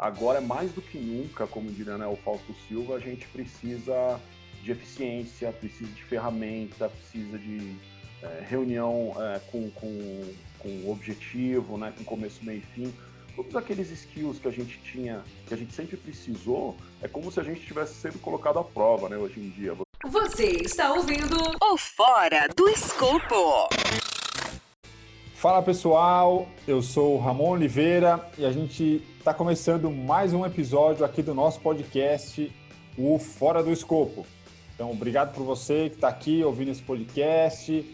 agora mais do que nunca, como diria né, o Fausto Silva, a gente precisa de eficiência, precisa de ferramenta, precisa de é, reunião é, com, com, com objetivo, né, com começo, meio e fim. Todos aqueles skills que a gente tinha, que a gente sempre precisou, é como se a gente tivesse sempre colocado à prova, né, hoje em dia. Você está ouvindo o Fora do Escopo. Fala pessoal, eu sou Ramon Oliveira e a gente está começando mais um episódio aqui do nosso podcast, o Fora do Escopo. Então, obrigado por você que está aqui ouvindo esse podcast.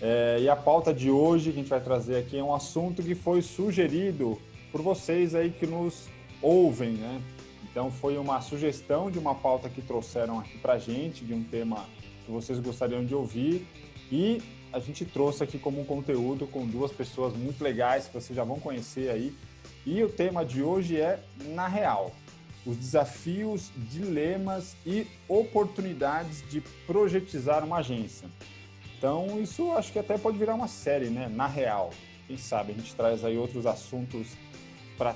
É, e a pauta de hoje que a gente vai trazer aqui é um assunto que foi sugerido por vocês aí que nos ouvem, né? Então foi uma sugestão de uma pauta que trouxeram aqui para gente, de um tema que vocês gostariam de ouvir e a gente trouxe aqui como um conteúdo com duas pessoas muito legais que vocês já vão conhecer aí. E o tema de hoje é na real, os desafios, dilemas e oportunidades de projetizar uma agência. Então, isso acho que até pode virar uma série, né? Na real. Quem sabe a gente traz aí outros assuntos para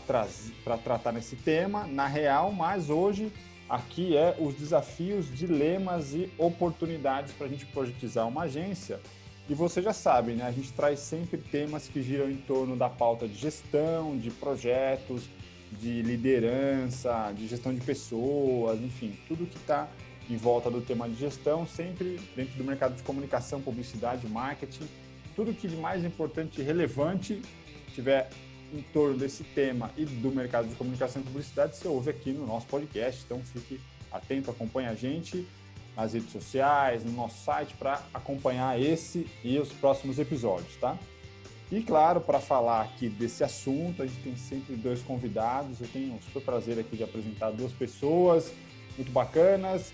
tratar nesse tema, na real, mas hoje aqui é os desafios, dilemas e oportunidades para a gente projetizar uma agência. E você já sabe, né? A gente traz sempre temas que giram em torno da pauta de gestão, de projetos, de liderança, de gestão de pessoas, enfim, tudo que está em volta do tema de gestão, sempre dentro do mercado de comunicação, publicidade, marketing, tudo que de mais importante e relevante tiver em torno desse tema e do mercado de comunicação e publicidade, você ouve aqui no nosso podcast. Então fique atento, acompanhe a gente nas redes sociais, no nosso site para acompanhar esse e os próximos episódios, tá? E claro, para falar aqui desse assunto, a gente tem sempre dois convidados. Eu tenho o super prazer aqui de apresentar duas pessoas muito bacanas,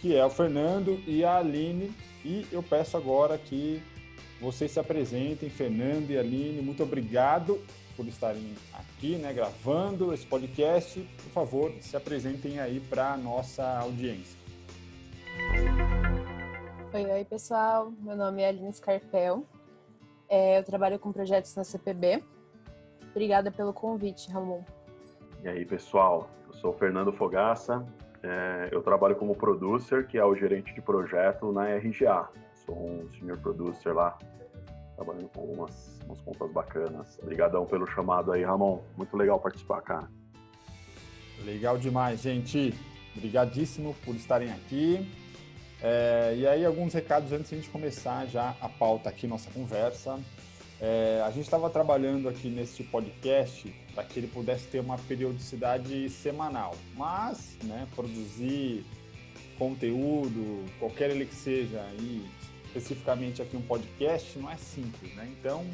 que é o Fernando e a Aline. E eu peço agora que vocês se apresentem, Fernando e Aline. Muito obrigado por estarem aqui, né, gravando esse podcast. Por favor, se apresentem aí para a nossa audiência. Oi, oi, pessoal. Meu nome é Aline Scarpel. É, eu trabalho com projetos na CPB. Obrigada pelo convite, Ramon. E aí, pessoal. Eu sou o Fernando Fogaça. É, eu trabalho como producer, que é o gerente de projeto na RGA. Sou um senior producer lá, trabalhando com algumas, algumas contas bacanas. Obrigadão pelo chamado aí, Ramon. Muito legal participar, cara. Legal demais, gente. Obrigadíssimo por estarem aqui. É, e aí, alguns recados antes de a gente começar já a pauta aqui, nossa conversa. É, a gente estava trabalhando aqui neste podcast para que ele pudesse ter uma periodicidade semanal, mas né, produzir conteúdo, qualquer ele que seja, e especificamente aqui um podcast, não é simples, né? Então,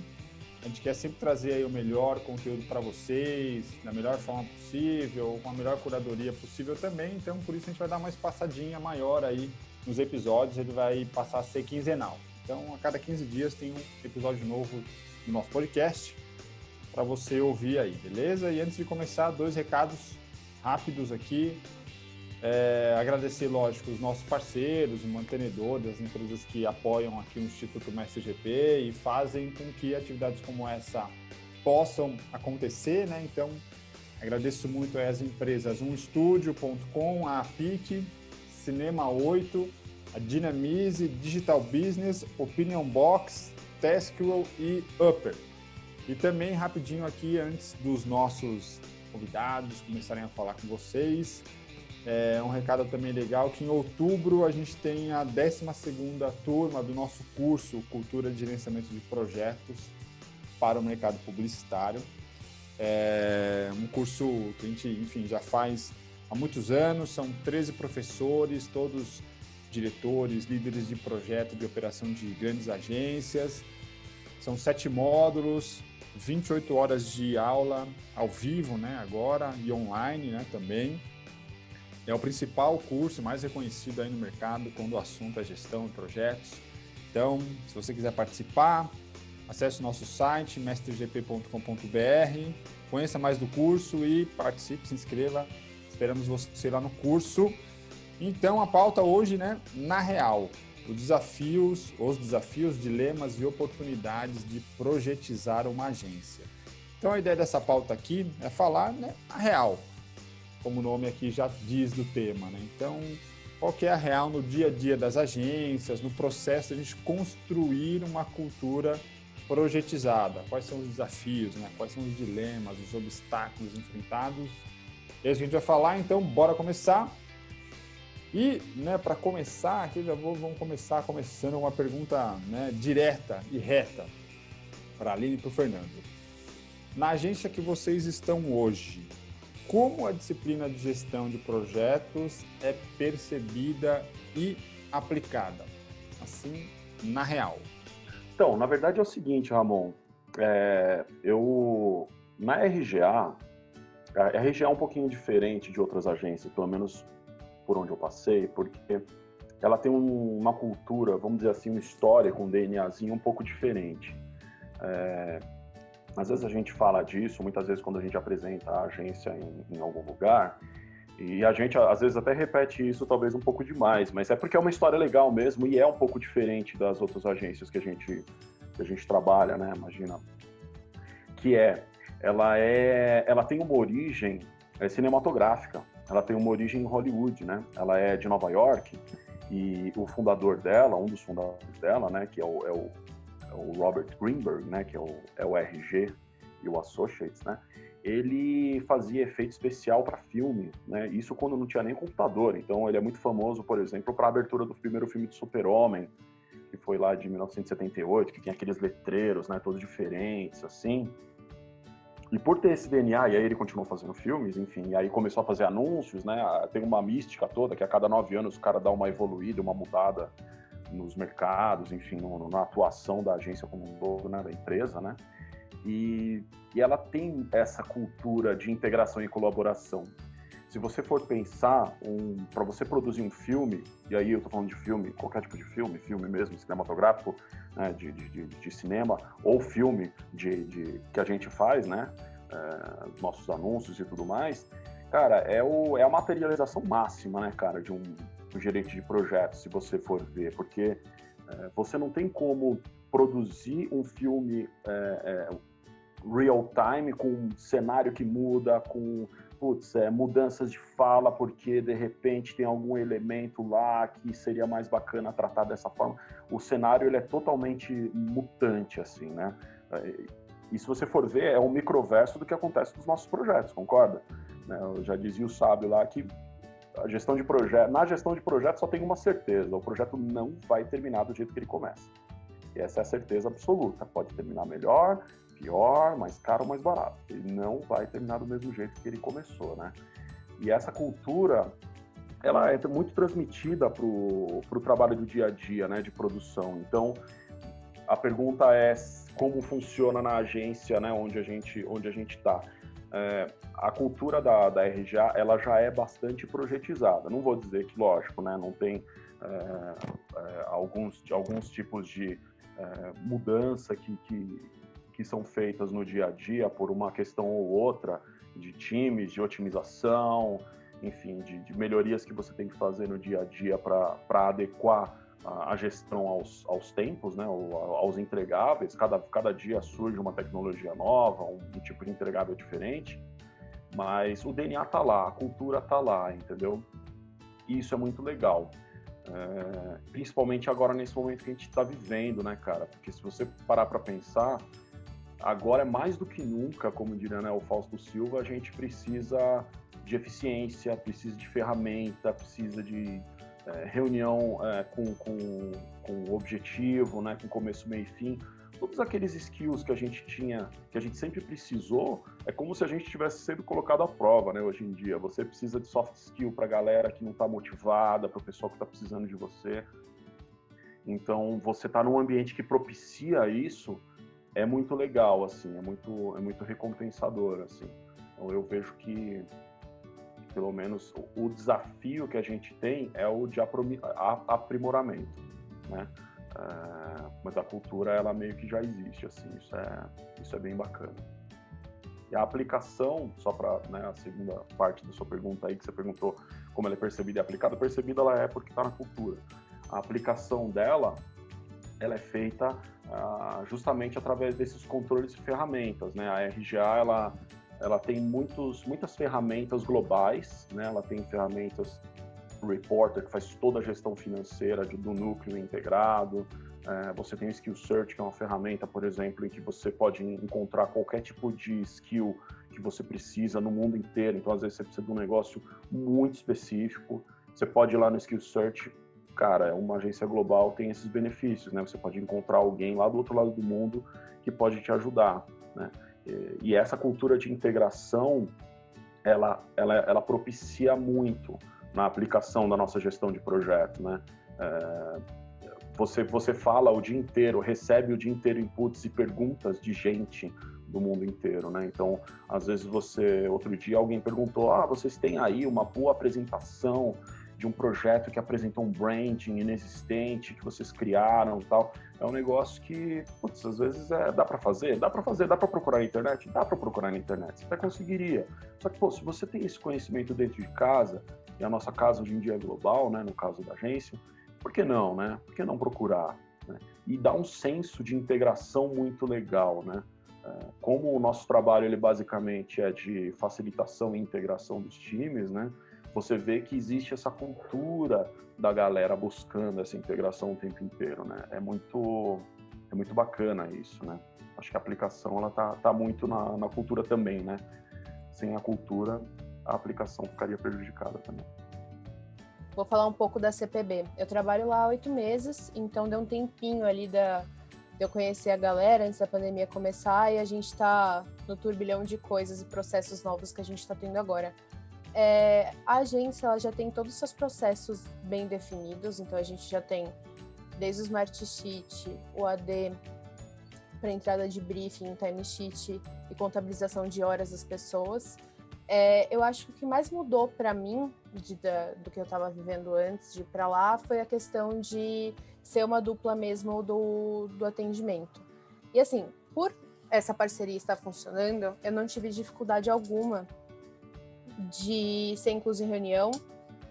a gente quer sempre trazer o melhor conteúdo para vocês, da melhor forma possível, com a melhor curadoria possível também. Então, por isso a gente vai dar uma espaçadinha maior aí nos episódios, ele vai passar a ser quinzenal. Então, a cada 15 dias tem um episódio novo do nosso podcast para você ouvir aí, beleza? E antes de começar, dois recados rápidos aqui. É, agradecer, lógico, os nossos parceiros, o mantenedor das empresas que apoiam aqui o Instituto Mestre GP e fazem com que atividades como essa possam acontecer, né? Então, agradeço muito às empresas umstudio.com, a PIC, Cinema 8, a Dynamize, Digital Business, Opinion Box, Taskwell e Upper. E também, rapidinho aqui, antes dos nossos convidados começarem a falar com vocês, é um recado também legal que em outubro a gente tem a 12ª turma do nosso curso Cultura de Gerenciamento de Projetos para o mercado publicitário. É um curso que a gente, enfim, já faz há muitos anos, são 13 professores, todos diretores, líderes de projeto de operação de grandes agências. São sete módulos, 28 horas de aula ao vivo, né, agora, e online, né, também. É o principal curso mais reconhecido aí no mercado quando o assunto é gestão de projetos. Então, se você quiser participar, acesse o nosso site, mestregp.com.br, conheça mais do curso e participe, se inscreva Esperamos você lá no curso. Então, a pauta hoje, né, na real, os desafios, os desafios, dilemas e oportunidades de projetizar uma agência. Então, a ideia dessa pauta aqui é falar, né, a real, como o nome aqui já diz do tema, né? Então, qual que é a real no dia a dia das agências, no processo de a gente construir uma cultura projetizada? Quais são os desafios, né? Quais são os dilemas, os obstáculos enfrentados? É isso que a gente vai falar, então bora começar. E, né, para começar, aqui já vou, vamos começar começando uma pergunta né, direta e reta para a Aline e para o Fernando. Na agência que vocês estão hoje, como a disciplina de gestão de projetos é percebida e aplicada, assim, na real? Então, na verdade é o seguinte, Ramon, é, eu na RGA, a RGA é um pouquinho diferente de outras agências, pelo menos por onde eu passei, porque ela tem um, uma cultura, vamos dizer assim, uma história com um DNAzinho um pouco diferente. É, às vezes a gente fala disso, muitas vezes quando a gente apresenta a agência em, em algum lugar, e a gente às vezes até repete isso talvez um pouco demais, mas é porque é uma história legal mesmo e é um pouco diferente das outras agências que a gente, que a gente trabalha, né? Imagina. Que é, ela é, ela tem uma origem é, cinematográfica ela tem uma origem em Hollywood, né? Ela é de Nova York e o fundador dela, um dos fundadores dela, né, que é o, é o, é o Robert Greenberg, né, que é o, é o RG e o Associates, né? Ele fazia efeito especial para filme, né? Isso quando não tinha nem computador. Então ele é muito famoso, por exemplo, para a abertura do primeiro filme de Super-Homem, que foi lá de 1978, que tem aqueles letreiros, né, todos diferentes, assim. E por ter esse DNA, e aí ele continuou fazendo filmes, enfim, e aí começou a fazer anúncios, né? Tem uma mística toda que a cada nove anos o cara dá uma evoluída, uma mudada nos mercados, enfim, no, na atuação da agência como um todo, né? Da empresa, né? E, e ela tem essa cultura de integração e colaboração. Se você for pensar, um, para você produzir um filme, e aí eu estou falando de filme, qualquer tipo de filme, filme mesmo, cinematográfico, né, de, de, de, cinema, ou filme de, de, que a gente faz, né, é, nossos anúncios e tudo mais, cara, é, o, é a materialização máxima, né, cara, de um, um gerente de projeto, se você for ver, porque é, você não tem como produzir um filme é, é real time com um cenário que muda, com putz, é, mudanças de fala porque de repente tem algum elemento lá que seria mais bacana tratar dessa forma. O cenário ele é totalmente mutante, assim, né? E se você for ver, é um microverso do que acontece nos nossos projetos, concorda? Né, eu já dizia o sábio lá que a gestão de projeto, na gestão de projeto só tem uma certeza, o projeto não vai terminar do jeito que ele começa. E essa é a certeza absoluta. Pode terminar melhor, pior, mais caro ou mais barato. Ele não vai terminar do mesmo jeito que ele começou, né? E essa cultura, ela é muito transmitida para o trabalho do dia a dia, né, de produção. Então, a pergunta é como funciona na agência, né, onde a gente onde a gente está. É, a cultura da, da RGA, ela já é bastante projetizada. Não vou dizer que, lógico, né, não tem é, é, alguns, alguns tipos de é, mudança que, que, que são feitas no dia a dia por uma questão ou outra de times, de otimização, enfim, de, de melhorias que você tem que fazer no dia a dia para adequar a, a, gestão aos, aos tempos, né, aos entregáveis. Cada, cada dia surge uma tecnologia nova, um, um tipo de entregável diferente, mas o DNA está lá, a cultura está lá, entendeu? E isso é muito legal. É, principalmente agora nesse momento que a gente está vivendo, né, cara? Porque se você parar para pensar, agora mais do que nunca, como diria né, o Fausto Silva, a gente precisa de eficiência, precisa de ferramenta, precisa de é, reunião é, com, com, com objetivo, né, com começo, meio e fim. Todos aqueles skills que a gente tinha, que a gente sempre precisou, é como se a gente tivesse sendo colocado à prova, né, hoje em dia. Você precisa de soft skill para a galera que não está motivada, para o pessoal que está precisando de você. Então, você está num ambiente que propicia isso, é muito legal, assim, é muito, é muito recompensador, assim. Então eu vejo que, pelo menos, o desafio que a gente tem é o de aprimoramento, né? É, mas a cultura, ela meio que já existe, assim, isso é, isso é bem bacana. E a aplicação, só para né, a segunda parte da sua pergunta aí, que você perguntou como ela é percebida e aplicada, percebida ela é porque está na cultura. A aplicação dela, ela é feita ah, justamente através desses controles e ferramentas. Né? A RGA ela, ela tem muitos, muitas ferramentas globais, né? Ela tem ferramentas Reporter, que faz toda a gestão financeira do núcleo integrado. É, você tem o Skill Search, que é uma ferramenta, por exemplo, em que você pode encontrar qualquer tipo de skill que você precisa no mundo inteiro. Então, às vezes, você precisa de um negócio muito específico. Você pode ir lá no Skill Search, cara, uma agência global tem esses benefícios, né? Você pode encontrar alguém lá do outro lado do mundo que pode te ajudar, né? E essa cultura de integração, ela, ela, ela propicia muito na aplicação da nossa gestão de projeto, né? É, você, você fala o dia inteiro, recebe o dia inteiro inputs e perguntas de gente do mundo inteiro, né? Então, às vezes você, outro dia alguém perguntou, ah, vocês têm aí uma boa apresentação de um projeto que apresentou um branding inexistente que vocês criaram, tal. É um negócio que, putz, às vezes é, dá para fazer, dá para fazer, dá para procurar na internet, dá para procurar na internet, você até conseguiria. Só que, pô, se você tem esse conhecimento dentro de casa, e a nossa casa hoje em dia é global, né, no caso da agência, por que não, né? Por que não procurar? Né? E dá um senso de integração muito legal, né? É, como o nosso trabalho ele basicamente é de facilitação e integração dos times, né? Você vê que existe essa cultura da galera buscando essa integração o tempo inteiro, né? É muito é muito bacana isso, né? Acho que a aplicação ela tá, tá muito na, na cultura também, né? Sem a cultura a aplicação ficaria prejudicada também. Vou falar um pouco da CPB. Eu trabalho lá há oito meses, então deu um tempinho ali da, de eu conhecer a galera antes da pandemia começar e a gente está no turbilhão de coisas e processos novos que a gente está tendo agora. É, a agência ela já tem todos os seus processos bem definidos, então a gente já tem desde o Smart Sheet, o AD, para entrada de briefing, time sheet e contabilização de horas das pessoas. É, eu acho que o que mais mudou para mim de, do que eu estava vivendo antes de ir para lá foi a questão de ser uma dupla mesmo do, do atendimento. E assim, por essa parceria estar funcionando, eu não tive dificuldade alguma de ser incluso em reunião,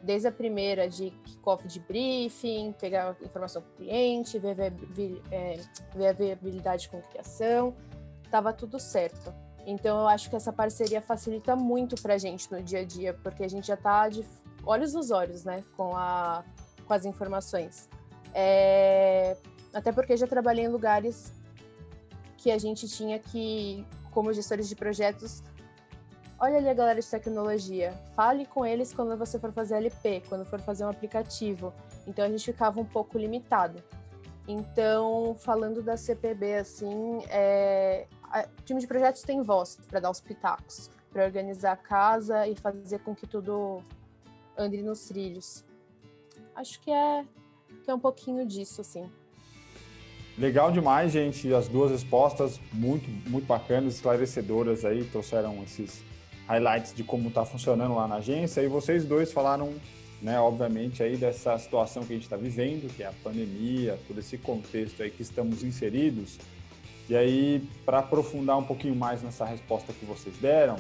desde a primeira de kickoff de briefing, pegar informação do cliente, ver, ver, é, a viabilidade com criação, estava tudo certo. Então eu acho que essa parceria facilita muito para a gente no dia a dia, porque a gente já está de olhos nos olhos, né, com, a, com as informações. É, até porque já trabalhei em lugares que a gente tinha que, como gestores de projetos, olha ali a galera de tecnologia, fale com eles quando você for fazer LP, quando for fazer um aplicativo. Então a gente ficava um pouco limitado. Então, falando da CPB, assim, é, o time de projetos tem voz para dar os pitacos, para organizar a casa e fazer com que tudo ande nos trilhos. Acho que é, que é um pouquinho disso, assim. Legal demais, gente. As duas respostas muito, muito bacanas, esclarecedoras aí, trouxeram esses highlights de como está funcionando lá na agência. E vocês dois falaram, né, obviamente, aí dessa situação que a gente está vivendo, que é a pandemia, todo esse contexto aí que estamos inseridos. E aí, para aprofundar um pouquinho mais nessa resposta que vocês deram,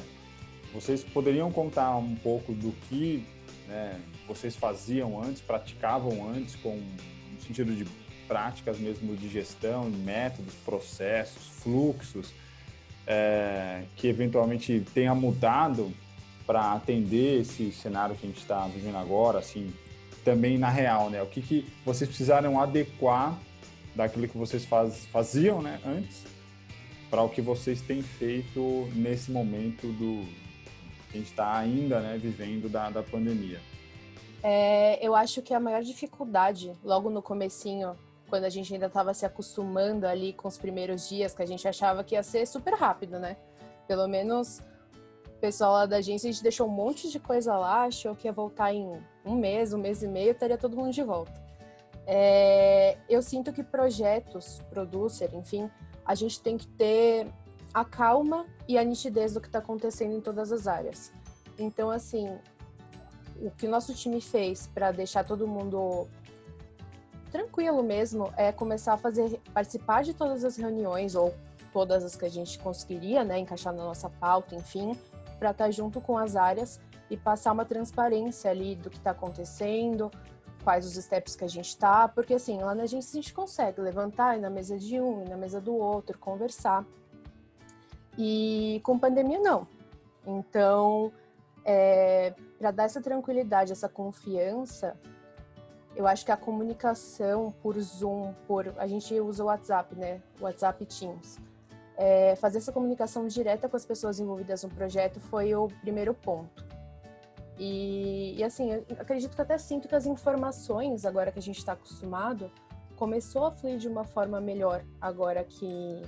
vocês poderiam contar um pouco do que né, vocês faziam antes, praticavam antes, com no sentido de práticas mesmo de gestão, métodos, processos, fluxos, é, que eventualmente tenha mudado para atender esse cenário que a gente está vivendo agora, assim, também na real, né? O que, que vocês precisaram adequar daquilo que vocês faz, faziam né, antes para o que vocês têm feito nesse momento do que a gente está ainda né, vivendo da, da pandemia? É, eu acho que a maior dificuldade, logo no comecinho, quando a gente ainda estava se acostumando ali com os primeiros dias, que a gente achava que ia ser super rápido, né? Pelo menos o pessoal lá da agência, a gente deixou um monte de coisa lá, achou que ia voltar em um mês, um mês e meio, estaria todo mundo de volta. É, eu sinto que projetos, producer, enfim, a gente tem que ter a calma e a nitidez do que está acontecendo em todas as áreas. Então, assim, o que o nosso time fez para deixar todo mundo tranquilo mesmo é começar a fazer participar de todas as reuniões ou todas as que a gente conseguiria, né, encaixar na nossa pauta, enfim, para estar tá junto com as áreas e passar uma transparência ali do que está acontecendo, quais os steps que a gente tá, porque assim, lá na agência a gente consegue levantar e na mesa de um, e na mesa do outro, conversar. E com pandemia não. Então, é, para dar essa tranquilidade, essa confiança, eu acho que a comunicação por Zoom, por a gente usa o WhatsApp, né? WhatsApp Teams. É, fazer essa comunicação direta com as pessoas envolvidas no projeto foi o primeiro ponto. E, e assim, acredito que até sinto que as informações, agora que a gente está acostumado, começou a fluir de uma forma melhor agora que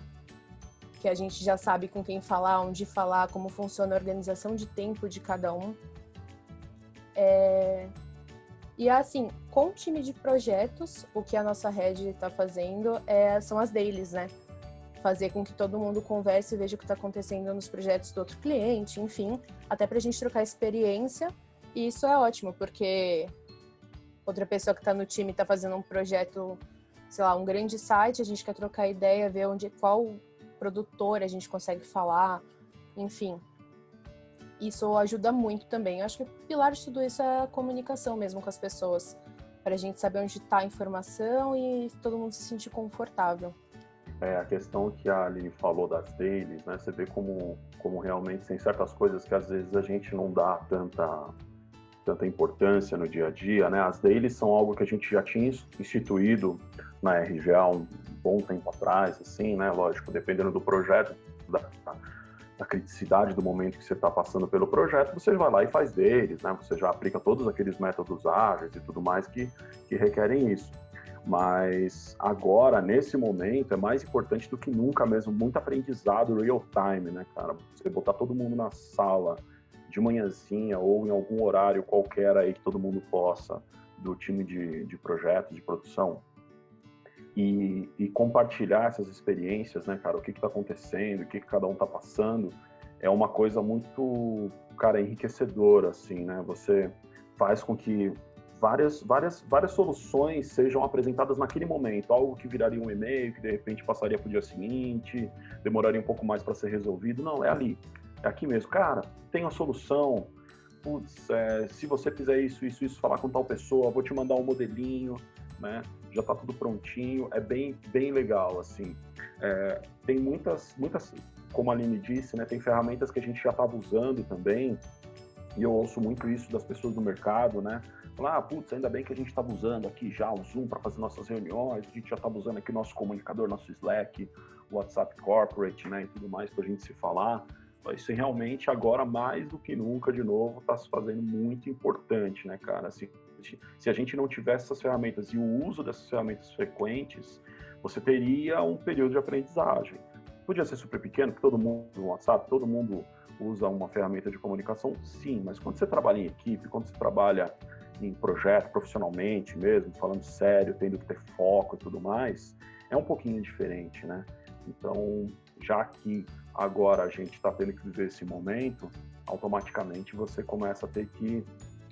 que a gente já sabe com quem falar, onde falar, como funciona a organização de tempo de cada um. É... E assim, com o time de projetos, o que a nossa rede está fazendo é, são as dailies, né? Fazer com que todo mundo converse e veja o que está acontecendo nos projetos do outro cliente, enfim, até para a gente trocar experiência. E isso é ótimo, porque outra pessoa que está no time está fazendo um projeto, sei lá, um grande site, a gente quer trocar ideia, ver onde, qual produtor a gente consegue falar, enfim. Isso ajuda muito também. Eu acho que o pilar de tudo isso é a comunicação mesmo com as pessoas, para a gente saber onde está a informação e todo mundo se sentir confortável. É, a questão que a Aline falou das dailies, né? Você vê como, como realmente tem certas coisas que às vezes a gente não dá tanta, tanta importância no dia a dia, né? As dailies são algo que a gente já tinha instituído na RGA um bom tempo atrás, assim, né? Lógico, dependendo do projeto, da, da criticidade do momento que você está passando pelo projeto, você vai lá e faz deles, né? Você já aplica todos aqueles métodos ágeis e tudo mais que, que requerem isso. Mas agora, nesse momento, é mais importante do que nunca mesmo, muito aprendizado real time, né, cara? Você botar todo mundo na sala de manhãzinha ou em algum horário qualquer aí que todo mundo possa, do time de, de projeto, de produção, e, e, compartilhar essas experiências, né, cara? O que está acontecendo, o que, que cada um está passando, é uma coisa muito, cara, enriquecedora, assim, né? Você faz com que várias, várias, várias soluções sejam apresentadas naquele momento, algo que viraria um e-mail, que de repente passaria para o dia seguinte, demoraria um pouco mais para ser resolvido. Não, é ali, é aqui mesmo. Cara, tem a solução. Putz, é, se você fizer isso, isso, isso, falar com tal pessoa, vou te mandar um modelinho, né? Já está tudo prontinho, é bem, bem legal, assim. É, tem muitas, muitas, como a Aline disse, né? Tem ferramentas que a gente já estava usando também, e eu ouço muito isso das pessoas do mercado, né? Falar, ah, putz, ainda bem que a gente estava usando aqui já o Zoom para fazer nossas reuniões, a gente já estava usando aqui nosso comunicador, nosso Slack, o WhatsApp Corporate, né, e tudo mais para a gente se falar. Isso realmente agora mais do que nunca, de novo, está se fazendo muito importante, né, cara? Assim, se a gente não tivesse essas ferramentas e o uso dessas ferramentas frequentes, você teria um período de aprendizagem. Podia ser super pequeno, que todo mundo no WhatsApp, todo mundo usa uma ferramenta de comunicação, sim, mas quando você trabalha em equipe, quando você trabalha em projeto profissionalmente mesmo, falando sério, tendo que ter foco e tudo mais, é um pouquinho diferente, né? Então, já que agora a gente está tendo que viver esse momento, automaticamente você começa a ter que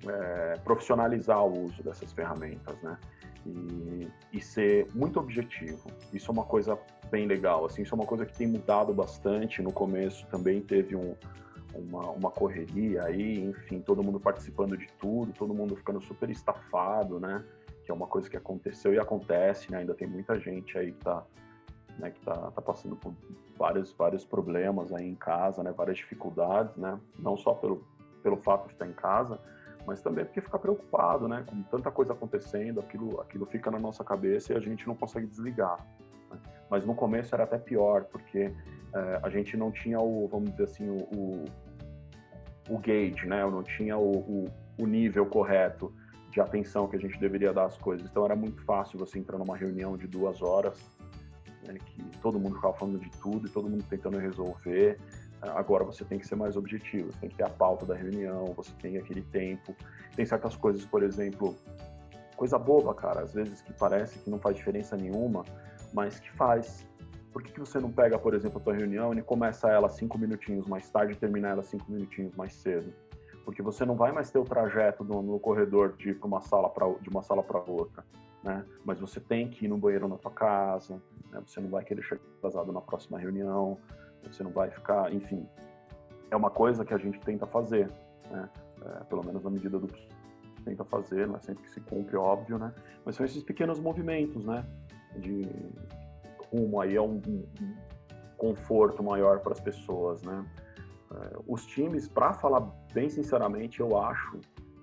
é, profissionalizar o uso dessas ferramentas, né? E, e, ser muito objetivo. Isso é uma coisa bem legal, assim, isso é uma coisa que tem mudado bastante. No começo também teve um, uma, uma correria aí, enfim, todo mundo participando de tudo, todo mundo ficando super estafado, né? Que é uma coisa que aconteceu e acontece, né? Ainda tem muita gente aí que tá, né, que tá, tá passando por vários, vários problemas aí em casa, né? Várias dificuldades, né? Não só pelo, pelo fato de estar em casa, mas também porque fica preocupado, né? Com tanta coisa acontecendo, aquilo, aquilo fica na nossa cabeça e a gente não consegue desligar. Né? Mas no começo era até pior, porque é, a gente não tinha o, vamos dizer assim, o, o, o gauge, né? Eu não tinha o, o, o, nível correto de atenção que a gente deveria dar às coisas. Então era muito fácil você entrar numa reunião de duas horas, né, que todo mundo ficava falando de tudo e todo mundo tentando resolver. Agora você tem que ser mais objetivo, você tem que ter a pauta da reunião, você tem aquele tempo. Tem certas coisas, por exemplo, coisa boba, cara, às vezes que parece que não faz diferença nenhuma, mas que faz. Por que, que você não pega, por exemplo, a tua reunião e começa ela cinco minutinhos mais tarde e termina ela cinco minutinhos mais cedo? Porque você não vai mais ter o trajeto no, no corredor de ir uma sala para de uma sala para outra, né? Mas você tem que ir no banheiro na tua casa, né? Você não vai querer chegar atrasado na próxima reunião, você não vai ficar, enfim. É uma coisa que a gente tenta fazer, né? É, pelo menos na medida do que tenta fazer, não é sempre que se cumpre, óbvio, né? Mas são esses pequenos movimentos, né? De rumo aí a um, conforto maior para as pessoas, né? É, os times, para falar bem sinceramente, eu acho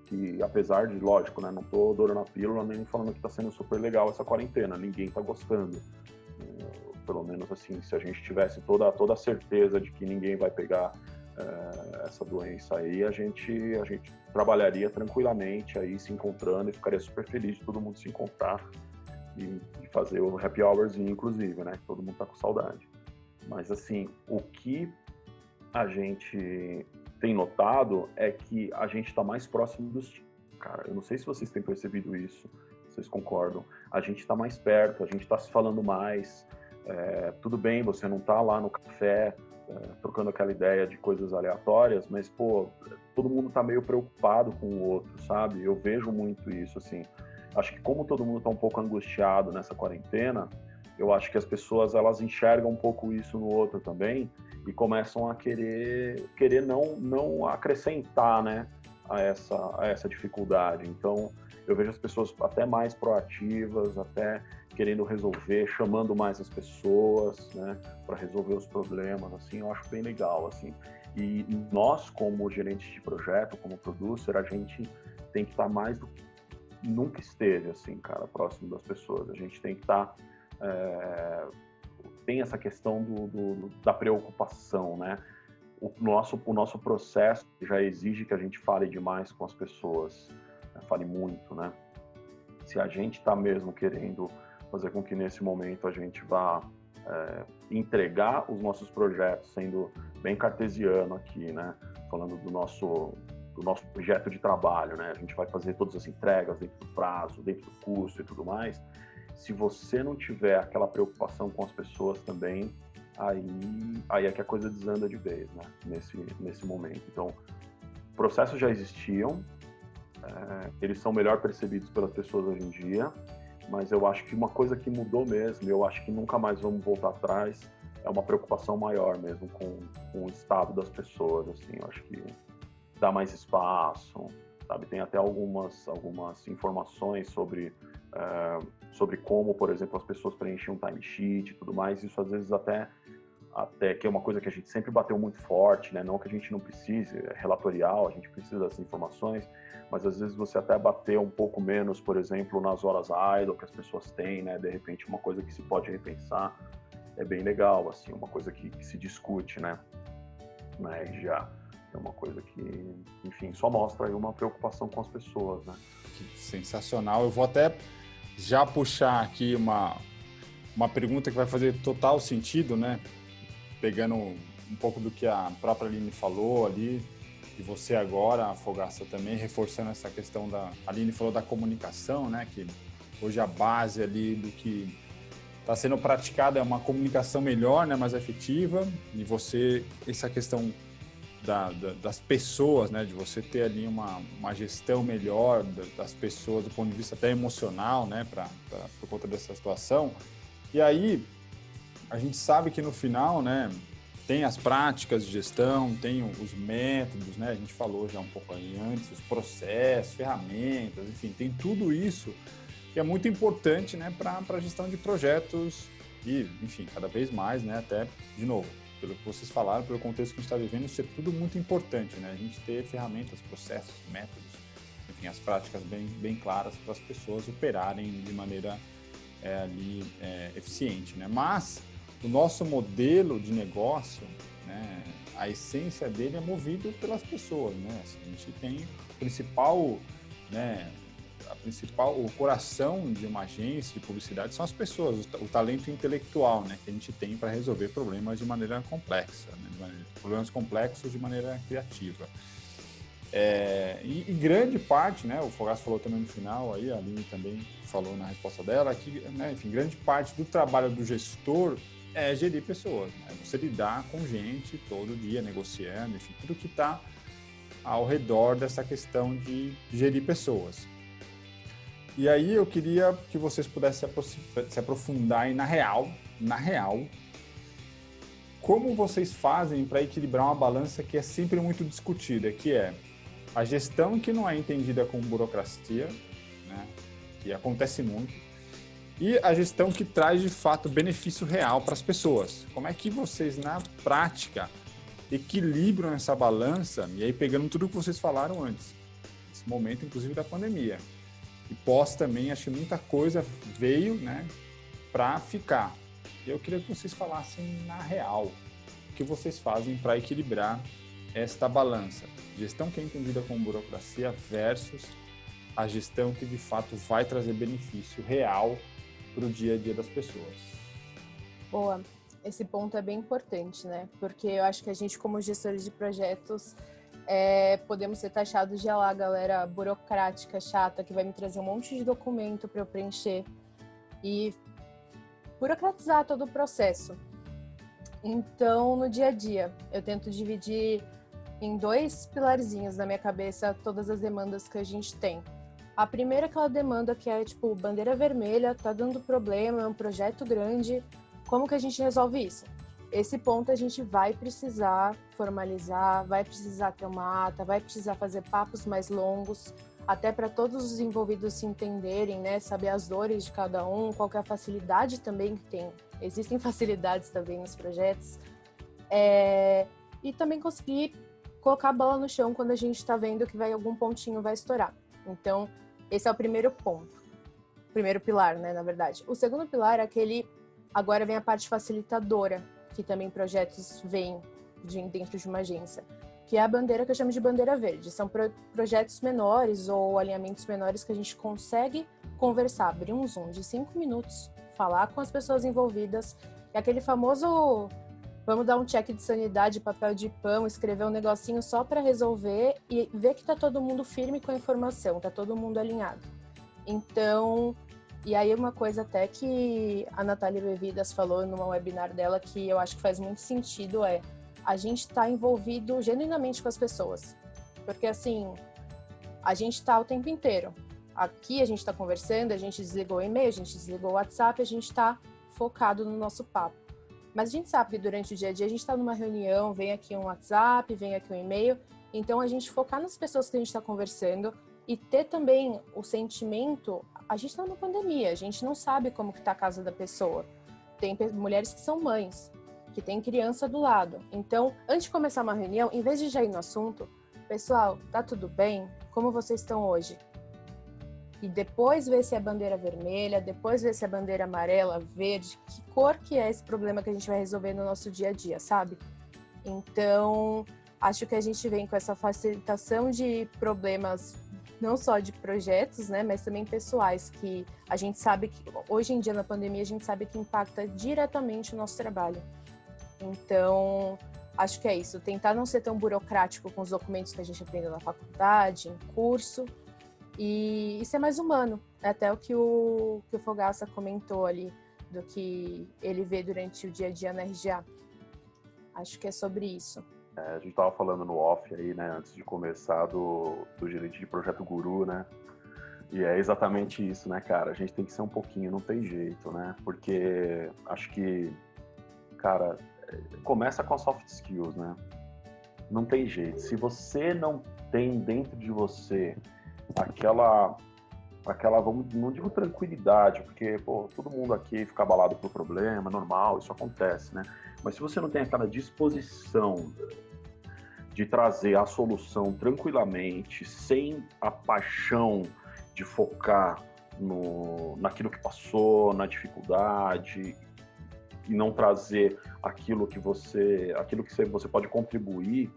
que, apesar de, lógico, né, não estou adorando a pílula nem falando que está sendo super legal essa quarentena, ninguém está gostando. Pelo menos assim, se a gente tivesse toda, toda a certeza de que ninguém vai pegar é, essa doença aí, a gente, a gente trabalharia tranquilamente aí, se encontrando e ficaria super feliz de todo mundo se encontrar e, e fazer o happy hourzinho, inclusive, né? Todo mundo tá com saudade. Mas assim, o que a gente tem notado é que a gente está mais próximo dos cara. Eu não sei se vocês têm percebido isso, vocês concordam. A gente está mais perto, a gente está se falando mais. É, tudo bem, você não está lá no café é, trocando aquela ideia de coisas aleatórias, mas pô, todo mundo está meio preocupado com o outro, sabe? Eu vejo muito isso assim. Acho que como todo mundo está um pouco angustiado nessa quarentena, eu acho que as pessoas elas enxergam um pouco isso no outro também e começam a querer querer não não acrescentar, né, a essa a essa dificuldade. Então, eu vejo as pessoas até mais proativas, até querendo resolver, chamando mais as pessoas, né, para resolver os problemas, assim, eu acho bem legal, assim. E nós, como gerentes de projeto, como producer, a gente tem que estar mais do que nunca esteve, assim, cara, próximo das pessoas. A gente tem que estar é, tem essa questão do, do, da preocupação, né? O nosso, o nosso processo já exige que a gente fale demais com as pessoas, né? fale muito, né? Se a gente está mesmo querendo fazer com que nesse momento a gente vá é, entregar os nossos projetos, sendo bem cartesiano aqui, né? Falando do nosso do nosso projeto de trabalho, né? A gente vai fazer todas as entregas dentro do prazo, dentro do custo e tudo mais se você não tiver aquela preocupação com as pessoas também, aí, aí é que a coisa desanda de vez, né? Nesse, nesse momento. Então, processos já existiam, é, eles são melhor percebidos pelas pessoas hoje em dia, mas eu acho que uma coisa que mudou mesmo, eu acho que nunca mais vamos voltar atrás, é uma preocupação maior mesmo com, com o estado das pessoas, assim, eu acho que dá mais espaço, sabe? Tem até algumas, algumas informações sobre uh, sobre como, por exemplo, as pessoas preenchem um timesheet e tudo mais. Isso às vezes até até que é uma coisa que a gente sempre bateu muito forte, né? Não que a gente não precise, é relatorial, a gente precisa dessas informações, mas às vezes você até bater um pouco menos, por exemplo, nas horas idle que as pessoas têm, né? De repente uma coisa que se pode repensar é bem legal, assim, uma coisa que, que se discute, né? né? Já é uma coisa que, enfim, só mostra aí uma preocupação com as pessoas, né? Sensacional. Eu vou até já puxar aqui uma, uma pergunta que vai fazer total sentido, né? Pegando um pouco do que a própria Aline falou ali, e você agora, a Fogaça, também reforçando essa questão da. A Aline falou da comunicação, né? Que hoje a base ali do que está sendo praticado é uma comunicação melhor, né? Mais efetiva, e você, essa questão da, da, das pessoas, né? De você ter ali uma, uma gestão melhor das pessoas do ponto de vista até emocional, né? Pra, pra, por conta dessa situação. E aí, a gente sabe que no final, né? Tem as práticas de gestão, tem os métodos, né? A gente falou já um pouco aí antes, os processos, ferramentas, enfim, tem tudo isso que é muito importante, né? Para a gestão de projetos e, enfim, cada vez mais, né? Até, de novo, pelo que vocês falaram, pelo contexto que a gente está vivendo, isso é tudo muito importante, né? A gente ter ferramentas, processos, métodos, enfim, as práticas bem, bem claras para as pessoas operarem de maneira é, ali é, eficiente, né? Mas o nosso modelo de negócio, né? A essência dele é movido pelas pessoas, né? Assim, a gente tem o principal, né? a principal, o coração de uma agência de publicidade são as pessoas, o, talento intelectual, né, que a gente tem para resolver problemas de maneira complexa, né, maneira, problemas complexos de maneira criativa. É, e, e, grande parte, né, o Fogaço falou também no final, aí a Aline também falou na resposta dela, que, né, enfim, grande parte do trabalho do gestor é gerir pessoas, né, você lidar com gente todo dia, negociando, enfim, tudo que está ao redor dessa questão de gerir pessoas. E aí eu queria que vocês pudessem se aprofundar na real, na real, como vocês fazem para equilibrar uma balança que é sempre muito discutida, que é a gestão que não é entendida como burocracia, né, que acontece muito, e a gestão que traz de fato benefício real para as pessoas. Como é que vocês na prática equilibram essa balança, e aí pegando tudo que vocês falaram antes, esse momento, inclusive, da pandemia. E pós também, acho que muita coisa veio né, para ficar. Eu queria que vocês falassem na real o que vocês fazem para equilibrar esta balança. Gestão que é entendida como burocracia versus a gestão que de fato vai trazer benefício real para o dia a dia das pessoas. Boa, esse ponto é bem importante, né? Porque eu acho que a gente, como gestores de projetos, é, podemos ser taxados de lá, galera burocrática, chata, que vai me trazer um monte de documento para eu preencher e burocratizar todo o processo. Então, no dia a dia, eu tento dividir em dois pilarzinhos na minha cabeça todas as demandas que a gente tem. A primeira aquela demanda que é tipo bandeira vermelha, tá dando problema, é um projeto grande. Como que a gente resolve isso? Esse ponto a gente vai precisar formalizar, vai precisar ter uma ata, vai precisar fazer papos mais longos, até para todos os envolvidos se entenderem, né, saber as dores de cada um, qual é a facilidade também que tem. Existem facilidades também nos projetos. É... E também conseguir colocar a bola no chão quando a gente está vendo que vai algum pontinho vai estourar. Então, esse é o primeiro ponto. Primeiro pilar, né, na verdade. O segundo pilar é aquele. Agora vem a parte facilitadora, que também projetos vêm de, dentro de uma agência, que é a bandeira que eu chamo de bandeira verde. São pro, projetos menores ou alinhamentos menores que a gente consegue conversar, abrir um Zoom de cinco minutos, falar com as pessoas envolvidas. É aquele famoso vamos dar um check de sanidade, papel de pão, escrever um negocinho só para resolver e ver que tá todo mundo firme com a informação, tá todo mundo alinhado. Então, e aí uma coisa até que a Natália Bevidas falou numa webinar dela que eu acho que faz muito sentido é a gente está envolvido genuinamente com as pessoas. Porque assim, a gente está o tempo inteiro. Aqui a gente está conversando, a gente desligou o e-mail, a gente desligou o WhatsApp, a gente está focado no nosso papo. Mas a gente sabe que durante o dia a dia a gente está numa reunião, vem aqui um WhatsApp, vem aqui um e-mail. Então a gente focar nas pessoas que a gente está conversando e ter também o sentimento. A gente está numa pandemia, a gente não sabe como que está a casa da pessoa. Tem mulheres que são mães, que tem criança do lado. Então, antes de começar uma reunião, em vez de já ir no assunto, pessoal, tá tudo bem? Como vocês estão hoje? E depois ver se é bandeira vermelha, depois ver se é bandeira amarela, verde, que cor que é esse problema que a gente vai resolver no nosso dia a dia, sabe? Então, acho que a gente vem com essa facilitação de problemas não só de projetos, né, mas também pessoais que a gente sabe que hoje em dia na pandemia a gente sabe que impacta diretamente o nosso trabalho. Então, acho que é isso, tentar não ser tão burocrático com os documentos que a gente aprende na faculdade, em curso, e, ser mais humano. É até o que o, que o Fogaça comentou ali, do que ele vê durante o dia a dia na RGA. Acho que é sobre isso. É, a gente estava falando no off aí, né, antes de começar, do, do gerente de projeto Guru, né? E é exatamente isso, né, cara? A gente tem que ser um pouquinho, não tem jeito, né? Porque acho que, cara, começa com soft skills, né? Não tem jeito. Se você não tem dentro de você aquela aquela, vamos, não digo tranquilidade, porque pô, todo mundo aqui fica abalado por problema, normal, isso acontece, né? Mas se você não tem aquela disposição de trazer a solução tranquilamente, sem a paixão de focar no, naquilo que passou, na dificuldade e não trazer aquilo que você, aquilo que você pode contribuir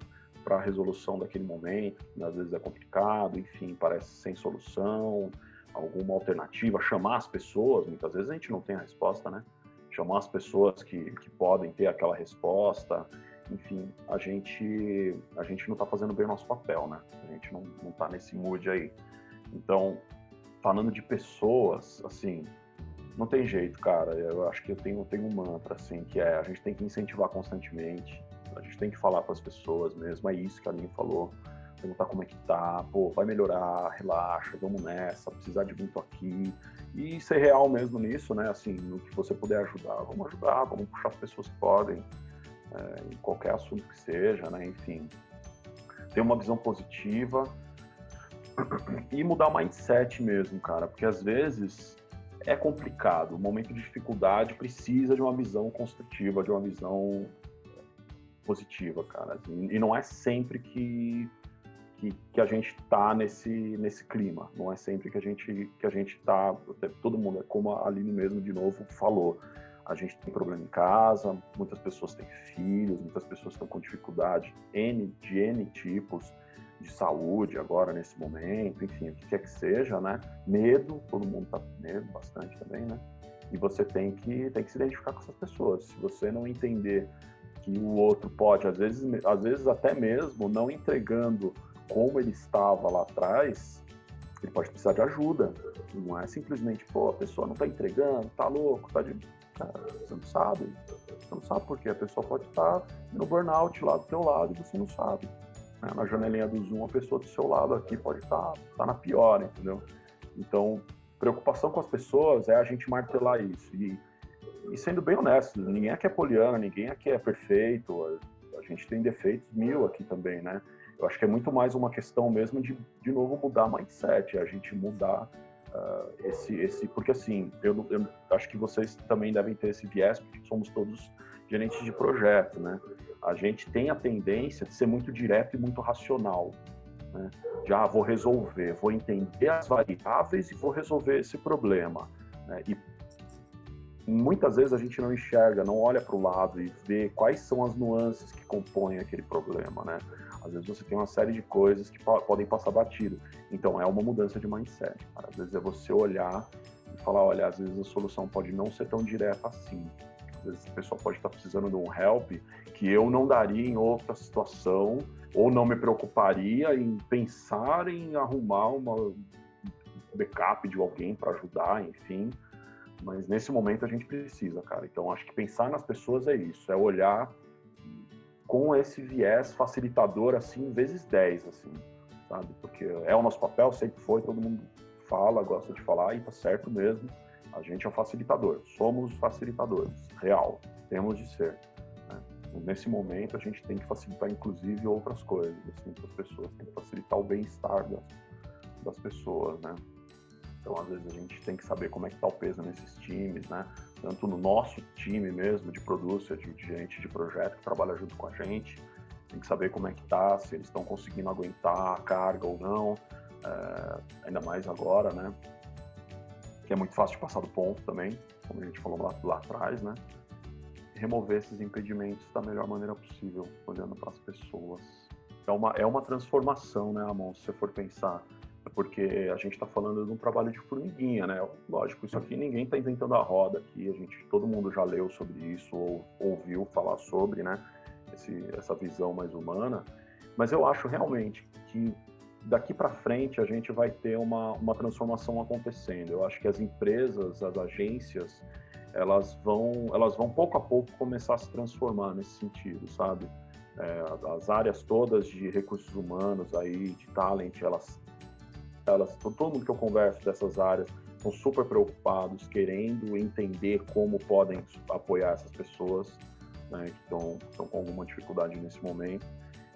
para a resolução daquele momento, que às vezes é complicado, enfim, parece sem solução, alguma alternativa, chamar as pessoas, muitas vezes a gente não tem a resposta, né? Chamar as pessoas que, que podem ter aquela resposta, enfim, a gente a gente não está fazendo bem o nosso papel, né? A gente não, não tá nesse mood aí. Então, falando de pessoas, assim, não tem jeito, cara. Eu acho que eu tenho, tenho um mantra, assim, que é a gente tem que incentivar constantemente, a gente tem que falar para as pessoas mesmo, é isso que a Aline falou. Perguntar como é que tá, pô, vai melhorar, relaxa, vamos nessa, precisar de muito aqui. E ser real mesmo nisso, né? Assim, no que você puder ajudar, vamos ajudar, vamos puxar as pessoas que podem, é, em qualquer assunto que seja, né? Enfim, ter uma visão positiva e mudar o mindset mesmo, cara, porque às vezes é complicado. O momento de dificuldade precisa de uma visão construtiva, de uma visão positiva, cara. E não é sempre que, que, que, a gente tá nesse, nesse clima. Não é sempre que a gente que a gente tá. Todo mundo, é como a Aline mesmo de novo falou. A gente tem problema em casa, muitas pessoas têm filhos, muitas pessoas estão com dificuldade N, de N tipos de saúde agora nesse momento, enfim, o que quer que seja, né? Medo, todo mundo tá com medo bastante também, né? E você tem que, tem que se identificar com essas pessoas. Se você não entender que o outro pode, às vezes, às vezes até mesmo não entregando como ele estava lá atrás, ele pode precisar de ajuda. Não é simplesmente, pô, a pessoa não está entregando, tá louco, tá de. Cara, você não sabe. Você não sabe por quê. A pessoa pode estar no burnout lá do teu lado e você não sabe. Né? Na janelinha do Zoom, a pessoa do seu lado aqui pode estar tá na pior, entendeu? Então, preocupação com as pessoas é a gente martelar isso. E, e sendo bem honesto, ninguém aqui é poliana, ninguém aqui é perfeito. A, gente tem defeitos mil aqui também, né? Eu acho que é muito mais uma questão mesmo de, de novo, mudar mindset, a gente mudar uh, esse, esse. Porque assim, eu, eu acho que vocês também devem ter esse viés, porque somos todos gerentes de projeto, né? A gente tem a tendência de ser muito direto e muito racional. Né? Já vou resolver, vou entender as variáveis e vou resolver esse problema. Né? E muitas vezes a gente não enxerga, não olha para o lado e vê quais são as nuances que compõem aquele problema, né? Às vezes você tem uma série de coisas que podem passar batido. Então é uma mudança de mindset. Cara. Às vezes é você olhar e falar, olha, às vezes a solução pode não ser tão direta assim. Às vezes a pessoa pode estar precisando de um help que eu não daria em outra situação ou não me preocuparia em pensar em arrumar uma backup de alguém para ajudar, enfim. Mas nesse momento a gente precisa, cara. Então acho que pensar nas pessoas é isso, é olhar com esse viés facilitador assim vezes 10, assim, sabe? Porque é o nosso papel, sempre foi, todo mundo fala, gosta de falar e tá certo mesmo. A gente é um facilitador, somos facilitadores, real, temos de ser. Nesse momento, a gente tem que facilitar, inclusive, outras coisas, assim, para as pessoas. Tem que facilitar o bem-estar das, das pessoas, né? Então, às vezes, a gente tem que saber como é que está o peso nesses times, né? Tanto no nosso time mesmo, de produção, de, de gente de projeto que trabalha junto com a gente. Tem que saber como é que está, se eles estão conseguindo aguentar a carga ou não. É, ainda mais agora, né? Que é muito fácil de passar do ponto também, como a gente falou lá, lá atrás, né? remover esses impedimentos da melhor maneira possível, olhando para as pessoas. É uma, é uma transformação, né, Amon, se você for pensar. Porque a gente está falando de um trabalho de formiguinha, né? Lógico, isso aqui ninguém está inventando a roda aqui, a gente, todo mundo já leu sobre isso ou ouviu falar sobre, né? Esse, essa visão mais humana. Mas eu acho realmente que daqui para frente a gente vai ter uma, uma transformação acontecendo. Eu acho que as empresas, as agências, elas vão, elas vão pouco a pouco começar a se transformar nesse sentido, sabe? É, as áreas todas de recursos humanos aí, de talent, elas, elas, todo mundo que eu converso dessas áreas estão super preocupados, querendo entender como podem apoiar essas pessoas né, que estão, com alguma dificuldade nesse momento.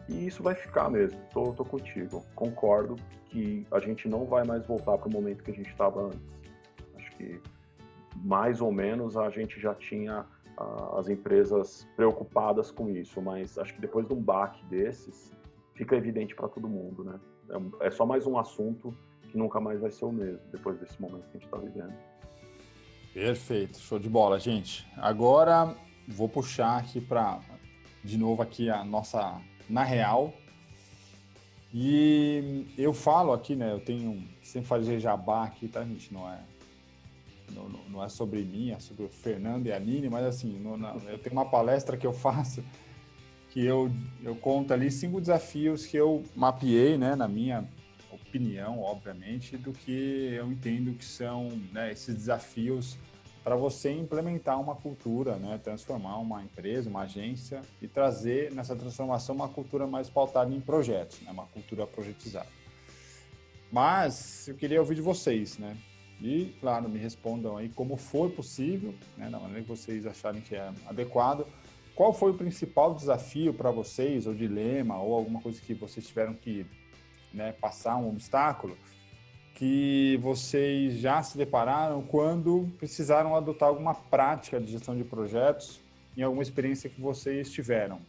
E isso vai ficar mesmo, tô, tô contigo. Concordo que a gente não vai mais voltar para o momento que a gente estava antes. Acho que mais ou menos a gente já tinha as empresas preocupadas com isso, mas acho que depois de um baque desses, fica evidente para todo mundo, né? É, é, só mais um assunto que nunca mais vai ser o mesmo depois desse momento que a gente está vivendo. Perfeito, show de bola, gente. Agora vou puxar aqui para de novo aqui a nossa na real. E eu falo aqui, né? Eu tenho sempre fazer jabá aqui, tá, gente? Não é não, não, é sobre mim, é sobre o Fernando e a Nini, mas assim, no, na, eu tenho uma palestra que eu faço que eu, eu conto ali cinco desafios que eu mapeei, né, na minha opinião, obviamente, do que eu entendo que são né, esses desafios para você implementar uma cultura, né, transformar uma empresa, uma agência e trazer nessa transformação uma cultura mais pautada em projetos, né, uma cultura projetizada. Mas eu queria ouvir de vocês, né? E, claro, me respondam aí como for possível, né, da maneira que vocês acharem que é adequado. Qual foi o principal desafio para vocês, ou dilema, ou alguma coisa que vocês tiveram que né, passar, um obstáculo, que vocês já se depararam quando precisaram adotar alguma prática de gestão de projetos em alguma experiência que vocês tiveram?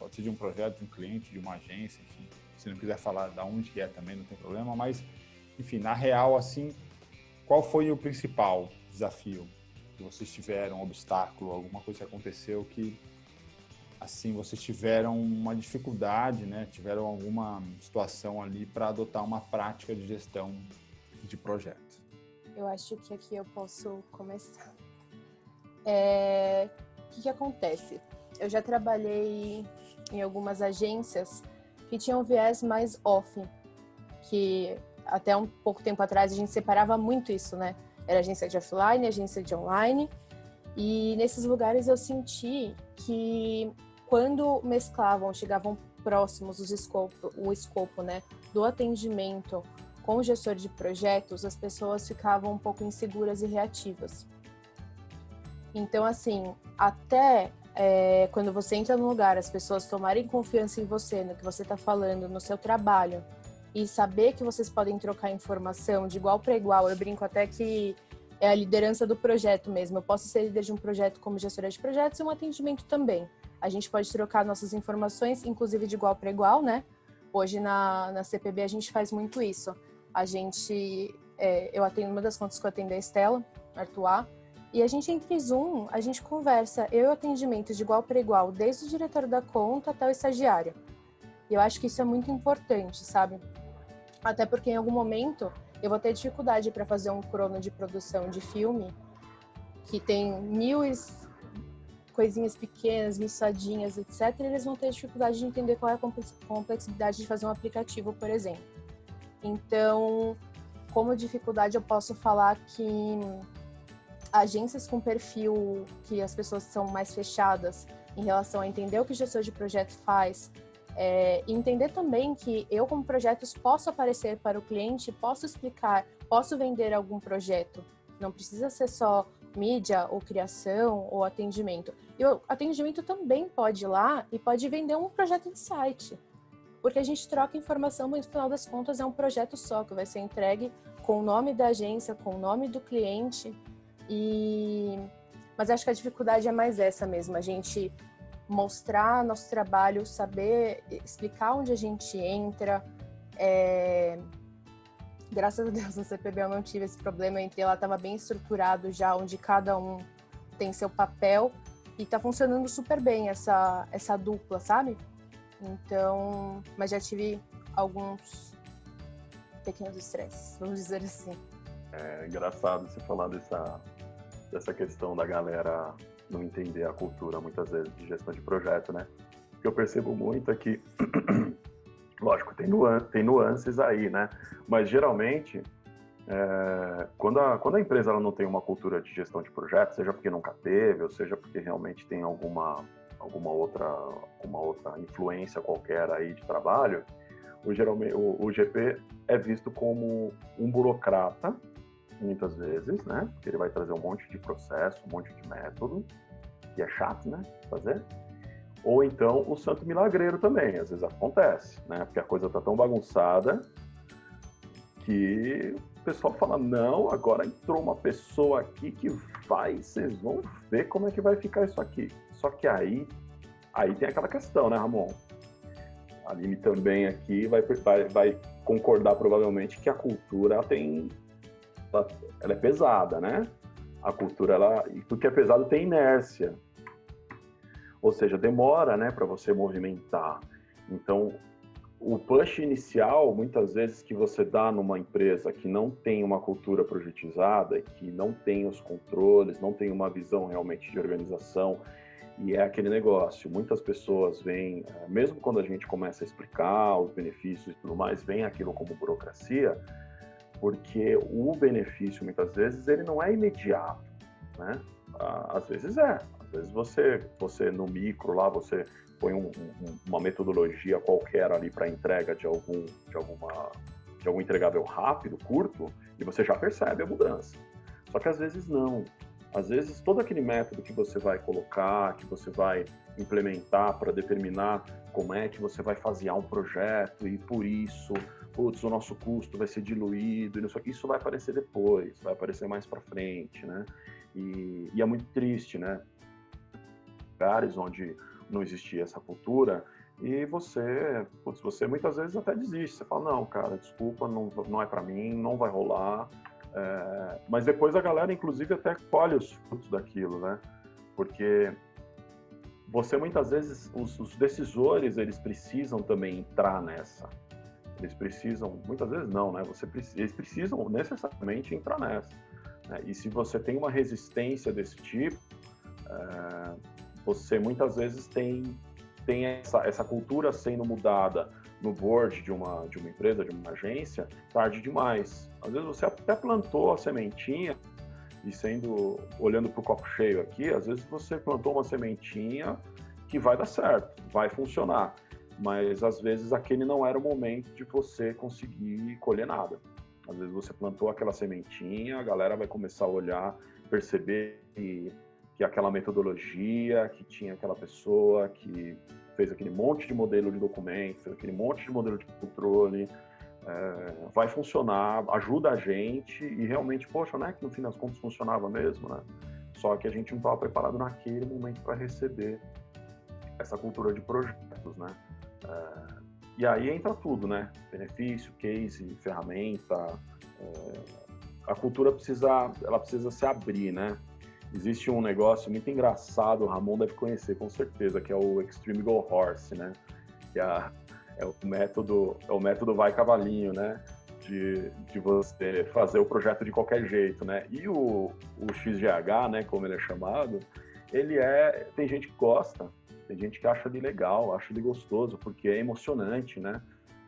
pode ser de um projeto, de um cliente, de uma agência, enfim. Se não quiser falar da onde que é também, não tem problema, mas, enfim, na real, assim, qual foi o principal desafio que vocês tiveram, obstáculo, alguma coisa que aconteceu que, assim, vocês tiveram uma dificuldade, né? Tiveram alguma situação ali para adotar uma prática de gestão de projeto? Eu acho que aqui eu posso começar. É... O que, que acontece? Eu já trabalhei em algumas agências que tinham viés mais off, que até um pouco tempo atrás a gente separava muito isso, né? Era agência de offline, agência de online. E nesses lugares eu senti que quando mesclavam, chegavam próximos os escopo, o escopo, né, do atendimento com o gestor de projetos, as pessoas ficavam um pouco inseguras e reativas. Então, assim, até é, quando você entra no lugar, as pessoas tomarem confiança em você, no que você está falando, no seu trabalho, e saber que vocês podem trocar informação de igual para igual. Eu brinco até que é a liderança do projeto mesmo. Eu posso ser líder de um projeto como gestora de projetos e um atendimento também. A gente pode trocar nossas informações, inclusive de igual para igual, né? Hoje na, na CPB a gente faz muito isso. A gente, é, eu atendo uma das contas que eu atendo é a Estela, Artois, e a gente, entre Zoom, a gente conversa, eu e o atendimento de igual para igual, desde o diretor da conta até o estagiário. E eu acho que isso é muito importante, sabe? Até porque em algum momento eu vou ter dificuldade para fazer um crono de produção de filme que tem mil coisinhas pequenas, miçadinhas, etc. Eles vão ter dificuldade de entender qual é a complexidade de fazer um aplicativo, por exemplo. Então, como dificuldade, eu posso falar que agências com perfil que as pessoas são mais fechadas em relação a entender o que o gestor de projeto faz, é, entender também que eu, como projetos, posso aparecer para o cliente, posso explicar, posso vender algum projeto. Não precisa ser só mídia ou criação ou atendimento. E o atendimento também pode ir lá e pode vender um projeto de site. Porque a gente troca informação, mas no final das contas é um projeto só que vai ser entregue com o nome da agência, com o nome do cliente. E mas acho que a dificuldade é mais essa mesmo, a gente mostrar nosso trabalho, saber explicar onde a gente entra. É... Graças a Deus no CPB eu não tive esse problema, entre ela estava bem estruturado já, onde cada um tem seu papel e está funcionando super bem essa, essa dupla, sabe? Então, mas já tive alguns pequenos estresses, vamos dizer assim. É engraçado você falar dessa, dessa questão da galera não entender a cultura, muitas vezes, de gestão de projeto, né? O que eu percebo muito é que, lógico, tem, nuan tem nuances aí, né? Mas, geralmente, é, quando, a, quando a empresa ela não tem uma cultura de gestão de projetos, seja porque nunca teve, ou seja porque realmente tem alguma, alguma outra, uma outra influência qualquer aí de trabalho, o, geralmente, o, o GP é visto como um burocrata muitas vezes, né? Porque ele vai trazer um monte de processo, um monte de método, que é chato, né? Fazer. Ou então o santo milagreiro também, às vezes acontece, né? Porque a coisa tá tão bagunçada que o pessoal fala: não, agora entrou uma pessoa aqui que vai, vocês vão ver como é que vai ficar isso aqui. Só que aí, aí tem aquela questão, né, Ramon? A Aline também aqui vai, vai, vai concordar provavelmente que a cultura tem ela, ela é pesada, né? A cultura, ela, porque é pesado tem inércia. Ou seja, demora, né, para você movimentar. Então, o push inicial, muitas vezes, que você dá numa empresa que não tem uma cultura projetizada, que não tem os controles, não tem uma visão realmente de organização, e é aquele negócio. Muitas pessoas veem, eh, mesmo quando a gente começa a explicar os benefícios e tudo mais, vem aquilo como burocracia, porque o benefício muitas vezes ele não é imediato, né? Às vezes é, às vezes você você no micro lá você põe um, um, uma metodologia qualquer ali para entrega de algum de alguma de algum entregável rápido, curto, e você já percebe a mudança. Só que às vezes não. Às vezes todo aquele método que você vai colocar, que você vai implementar para determinar como é que você vai fasear um projeto e por isso putz, o nosso custo vai ser diluído, isso vai aparecer depois, vai aparecer mais para frente, né? E, e, é muito triste, né? Lugares onde não existia essa cultura e você, putz, você muitas vezes até desiste. Você fala, não, cara, desculpa, não, não é para mim, não vai rolar. É, mas depois a galera, inclusive, até colhe os frutos daquilo, né? Porque você muitas vezes, os, os decisores, eles precisam também entrar nessa. Eles precisam, muitas vezes não, né? Você, eles precisam necessariamente entrar nessa. Né? E se você tem uma resistência desse tipo, é, você muitas vezes tem tem essa, essa cultura sendo mudada no board de uma, de uma empresa, de uma agência, tarde demais. Às vezes você até plantou a sementinha e sendo olhando para o copo cheio aqui, às vezes você plantou uma sementinha que vai dar certo, vai funcionar, mas às vezes aquele não era o momento de você conseguir colher nada. Às vezes você plantou aquela sementinha, a galera vai começar a olhar, perceber que, que aquela metodologia, que tinha aquela pessoa que fez aquele monte de modelo de documento, aquele monte de modelo de controle, é, vai funcionar, ajuda a gente e realmente, poxa, né, que no fim das contas funcionava mesmo, né? Só que a gente não estava preparado naquele momento para receber essa cultura de projetos, né? É, e aí entra tudo, né? Benefício, case, ferramenta. É, a cultura precisa, ela precisa se abrir, né? Existe um negócio muito engraçado, o Ramon deve conhecer com certeza, que é o Extreme Go Horse, né? Que é, é o método, é o método vai cavalinho, né? De, de você fazer o projeto de qualquer jeito, né? E o, o XGH, né, como ele é chamado, ele é, tem gente que gosta, tem gente que acha ele legal, acha ele gostoso, porque é emocionante, né?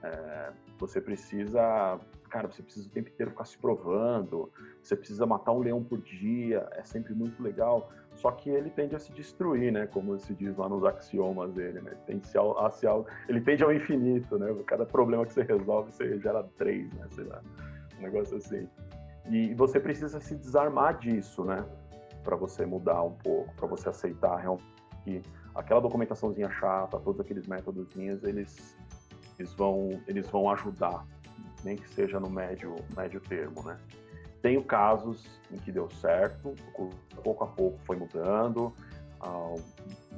É, você precisa cara, você precisa o tempo inteiro ficar se provando, você precisa matar um leão por dia, é sempre muito legal. Só que ele tende a se destruir, né? Como se diz lá nos axiomas dele, né? Ele tende a, se, ele tende ao infinito, né? Cada problema que você resolve, você gera três, né? Sei lá, um negócio assim. E você precisa se desarmar disso, né? Para você mudar um pouco, para você aceitar realmente que aquela documentaçãozinha chata, todos aqueles métodozinhos, eles, eles, vão, eles vão ajudar nem que seja no médio, médio termo, né? Tenho casos em que deu certo, pouco a pouco foi mudando, ao,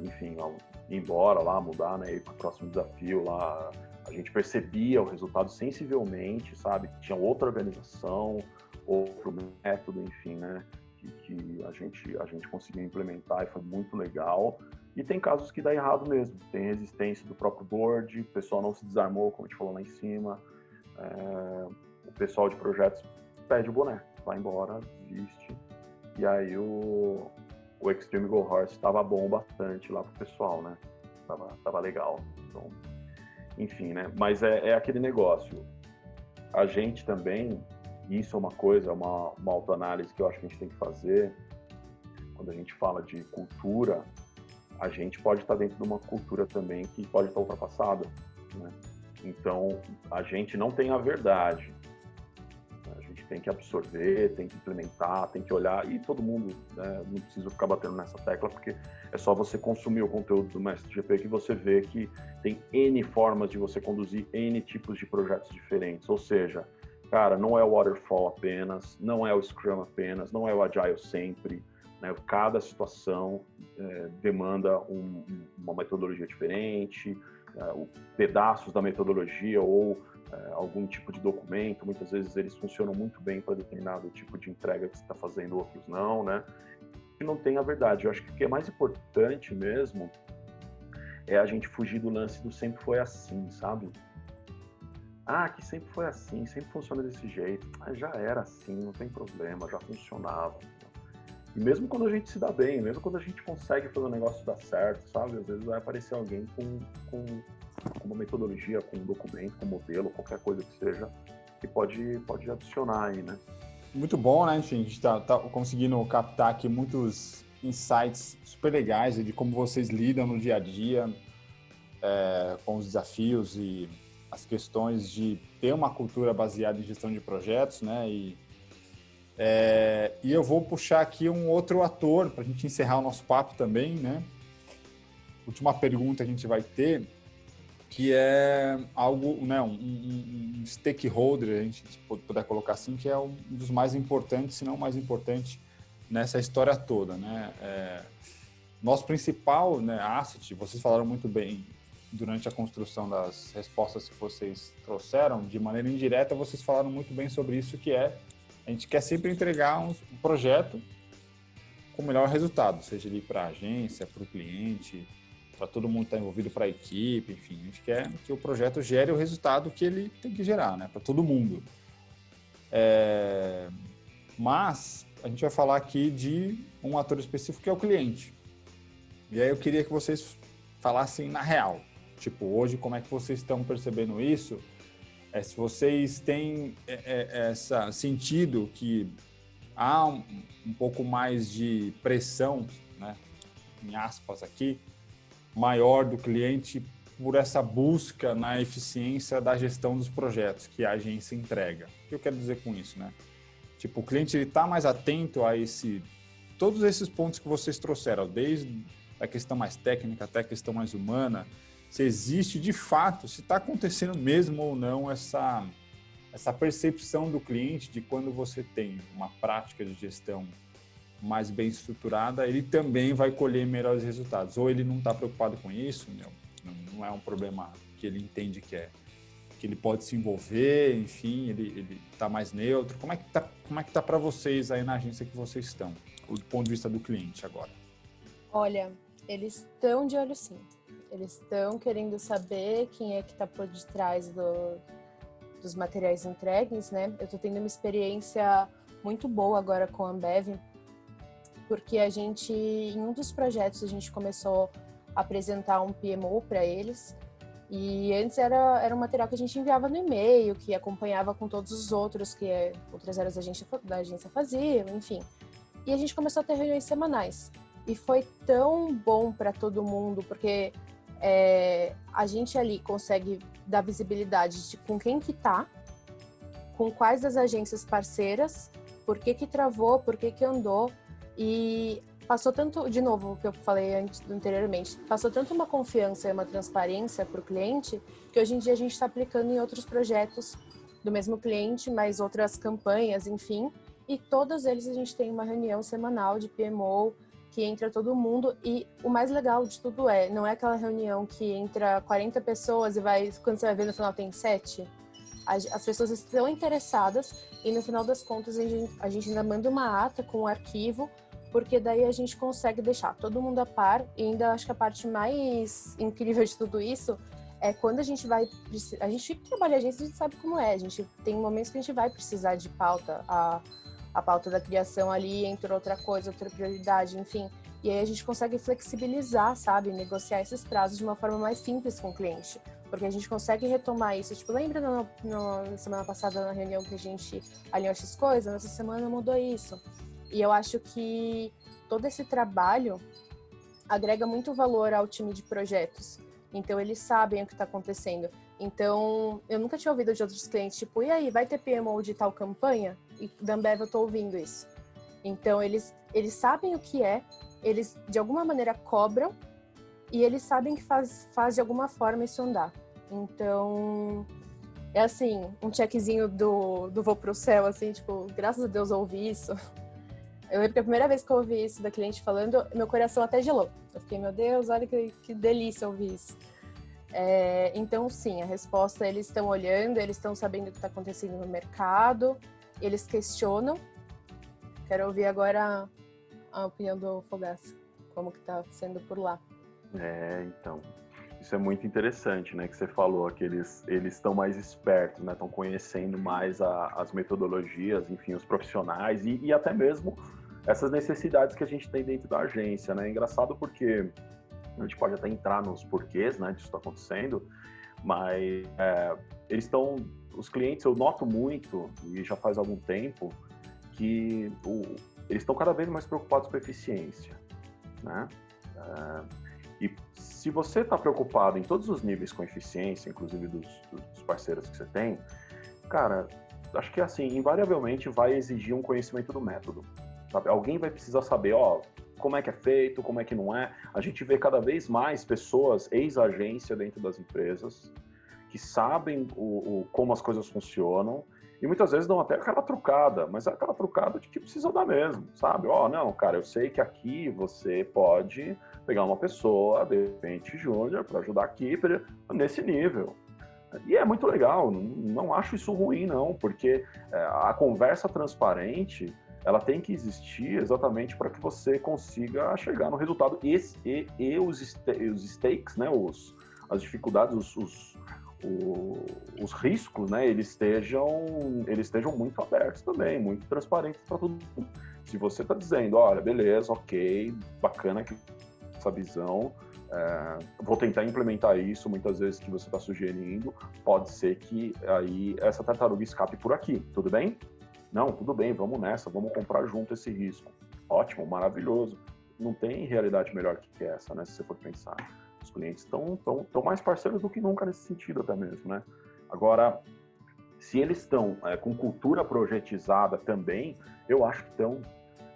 enfim, ao ir embora lá, mudar, né, ir para o próximo desafio lá, a gente percebia o resultado sensivelmente, sabe? Tinha outra organização, outro método, enfim, né? Que, que, a gente a gente conseguiu implementar e foi muito legal. E tem casos que dá errado mesmo. Tem resistência do próprio board, o pessoal não se desarmou, como a gente falou lá em cima é, o pessoal de projetos pede o boné, vai embora, desiste. E aí o, o Extreme Go Horse estava bom bastante lá pro pessoal, né? Tava, tava legal. Então, enfim, né? Mas é, é aquele negócio. A gente também, isso é uma coisa, uma, uma autoanálise que eu acho que a gente tem que fazer. Quando a gente fala de cultura, a gente pode estar dentro de uma cultura também que pode estar ultrapassada, né? Então, a gente não tem a verdade. A gente tem que absorver, tem que implementar, tem que olhar. E todo mundo, né, não precisa ficar batendo nessa tecla, porque é só você consumir o conteúdo do Mestre GP que você vê que tem N formas de você conduzir N tipos de projetos diferentes. Ou seja, cara, não é o Waterfall apenas, não é o Scrum apenas, não é o Agile sempre. Né? Cada situação é, demanda um, uma metodologia diferente, uh, pedaços da metodologia ou uh, algum tipo de documento. Muitas vezes eles funcionam muito bem para determinado tipo de entrega que você está fazendo, outros não, né? E não tem a verdade. Eu acho que o que é mais importante mesmo é a gente fugir do lance do sempre foi assim, sabe? Ah, que sempre foi assim, sempre funciona desse jeito. Mas já era assim, não tem problema, já funcionava. E mesmo quando a gente se dá bem, mesmo quando a gente consegue fazer o negócio dar certo, sabe? Às vezes vai aparecer alguém com, com, com uma metodologia, com um documento, com um modelo, qualquer coisa que seja, que pode, pode adicionar aí, né? Muito bom, né? Enfim, a gente está tá conseguindo captar aqui muitos insights super legais de como vocês lidam no dia a dia é, com os desafios e as questões de ter uma cultura baseada em gestão de projetos, né? E é, e eu vou puxar aqui um outro ator para a gente encerrar o nosso papo também, né? Última pergunta que a gente vai ter, que é algo, né, um, um, um stakeholder, a gente puder colocar assim, que é um dos mais importantes, se não o mais importante, nessa história toda, né? É, nosso principal né, asset, vocês falaram muito bem durante a construção das respostas que vocês trouxeram, de maneira indireta, vocês falaram muito bem sobre isso, que é a gente quer sempre entregar um projeto com o melhor resultado, seja ele para a agência, para o cliente, para todo mundo que está envolvido, para a equipe, enfim, a gente quer que o projeto gere o resultado que ele tem que gerar, né, para todo mundo. É... Mas a gente vai falar aqui de um ator específico que é o cliente. E aí eu queria que vocês falassem na real. Tipo, hoje, como é que vocês estão percebendo isso? É, se vocês têm é, é, esse sentido que há um, um, pouco mais de pressão, né, em aspas aqui, maior do cliente por essa busca na eficiência da gestão dos projetos que a agência entrega. O que eu quero dizer com isso, né? Tipo, o cliente está mais atento a esse todos esses pontos que vocês trouxeram, desde a questão mais técnica até a questão mais humana, se existe de fato, se está acontecendo mesmo ou não essa, essa percepção do cliente de quando você tem uma prática de gestão mais bem estruturada, ele também vai colher melhores resultados. Ou ele não está preocupado com isso, meu, não é um problema que ele entende que é que ele pode se envolver, enfim, ele está mais neutro. Como é que está como é que tá para vocês aí na agência que vocês estão, do ponto de vista do cliente agora? Olha, eles estão de olho sim. Eles estão querendo saber quem é que está por detrás do, dos materiais entregues, né? Eu estou tendo uma experiência muito boa agora com a Ambev, porque a gente, em um dos projetos, a gente começou a apresentar um PMO para eles. E antes era, era um material que a gente enviava no e-mail, que acompanhava com todos os outros que é, outras áreas da agência, da agência faziam, enfim. E a gente começou a ter reuniões semanais. E foi tão bom para todo mundo, porque é, a gente ali consegue dar visibilidade de com quem que tá, com quais das agências parceiras, por que que travou, por que que andou, e passou tanto, de novo, o que eu falei antes, anteriormente, passou tanto uma confiança e uma transparência para o cliente, que hoje em dia a gente está aplicando em outros projetos do mesmo cliente, mas outras campanhas, enfim, e todos eles a gente tem uma reunião semanal de PMO, que entra todo mundo e o mais legal de tudo é, não é aquela reunião que entra 40 pessoas e vai, quando você vai ver no final tem sete. As pessoas estão interessadas e no final das contas a gente, a gente ainda manda uma ata com o um arquivo porque daí a gente consegue deixar todo mundo a par e ainda acho que a parte mais incrível de tudo isso é quando a gente vai a gente trabalha a gente, a gente sabe como é a gente tem momentos que a gente vai precisar de pauta a, a pauta da criação ali entre outra coisa outra prioridade enfim e aí a gente consegue flexibilizar sabe negociar esses prazos de uma forma mais simples com o cliente porque a gente consegue retomar isso tipo lembra no, no, na semana passada na reunião que a gente alinhou essas coisas nessa semana mudou isso e eu acho que todo esse trabalho agrega muito valor ao time de projetos. Então, eles sabem o que está acontecendo. Então, eu nunca tinha ouvido de outros clientes, tipo, e aí, vai ter PMO de tal campanha? E da Ambev eu estou ouvindo isso. Então, eles, eles sabem o que é, eles de alguma maneira cobram e eles sabem que faz, faz de alguma forma isso andar. Então, é assim, um checkzinho do, do vou pro céu, assim, tipo, graças a Deus eu ouvi isso. Eu lembro que a primeira vez que eu ouvi isso da cliente falando, meu coração até gelou. Eu fiquei, meu Deus, olha que, que delícia ouvir isso. É, então, sim, a resposta, eles estão olhando, eles estão sabendo o que está acontecendo no mercado, eles questionam. Quero ouvir agora a, opinião do Fogaça, como que está sendo por lá. É, então, isso é muito interessante, né? Que você falou que eles eles estão mais espertos, né? Estão conhecendo mais a, as metodologias, enfim, os profissionais e, e, até mesmo essas necessidades que a gente tem dentro da agência, né? Engraçado porque a gente pode até entrar nos porquês, né? Disso está acontecendo, mas é, eles estão, os clientes, eu noto muito e já faz algum tempo que o, eles estão cada vez mais preocupados com eficiência, né? É, e se você está preocupado em todos os níveis com eficiência, inclusive dos, dos, parceiros que você tem, cara, acho que assim, invariavelmente vai exigir um conhecimento do método. Sabe? Alguém vai precisar saber, ó, como é que é feito, como é que não é. A gente vê cada vez mais pessoas, ex-agência dentro das empresas, que sabem o, o, como as coisas funcionam E muitas vezes dão até aquela trucada, mas é aquela trucada de que precisa dar mesmo, sabe? Ó, oh, não, cara, eu sei que aqui você pode pegar uma pessoa, de repente, júnior, para ajudar aqui nesse nível. E é muito legal, não acho isso ruim, não, porque é, a conversa transparente ela tem que existir exatamente para que você consiga chegar no resultado e, e, os, os stakes, né, os, as dificuldades, os, os, os, riscos, né, eles estejam, eles estejam muito abertos também, muito transparentes para todo mundo. Se você está dizendo, olha, beleza, ok, bacana essa visão, é, vou tentar implementar isso muitas vezes que você está sugerindo, pode ser que aí essa tartaruga escape por aqui, tudo bem? Não, tudo bem, vamos nessa, vamos comprar junto esse risco. Ótimo, maravilhoso. Não tem realidade melhor que essa, né? Se você for pensar. Os clientes estão tão, tão mais parceiros do que nunca nesse sentido até mesmo, né? Agora, se eles estão é, com cultura projetizada também, eu acho que estão,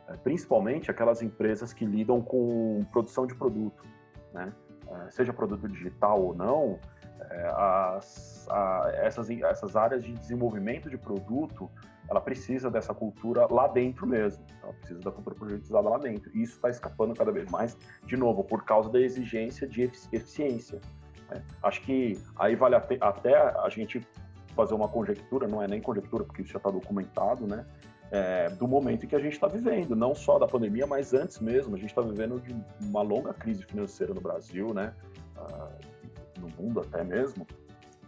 é, principalmente aquelas empresas que lidam com produção de produto, né? É, seja produto digital ou não, é, as, a, essas, essas áreas de desenvolvimento de produto, ela precisa dessa cultura lá dentro mesmo. Ela precisa da cultura projetizada lá dentro. E isso está escapando cada vez mais, de novo, por causa da exigência de eficiência. Né? Acho que aí vale até a gente fazer uma conjectura, não é nem conjectura, porque isso já está documentado, né? É, do momento que a gente está vivendo, não só da pandemia, mas antes mesmo. A gente está vivendo uma longa crise financeira no Brasil, né? Ah, no mundo até mesmo,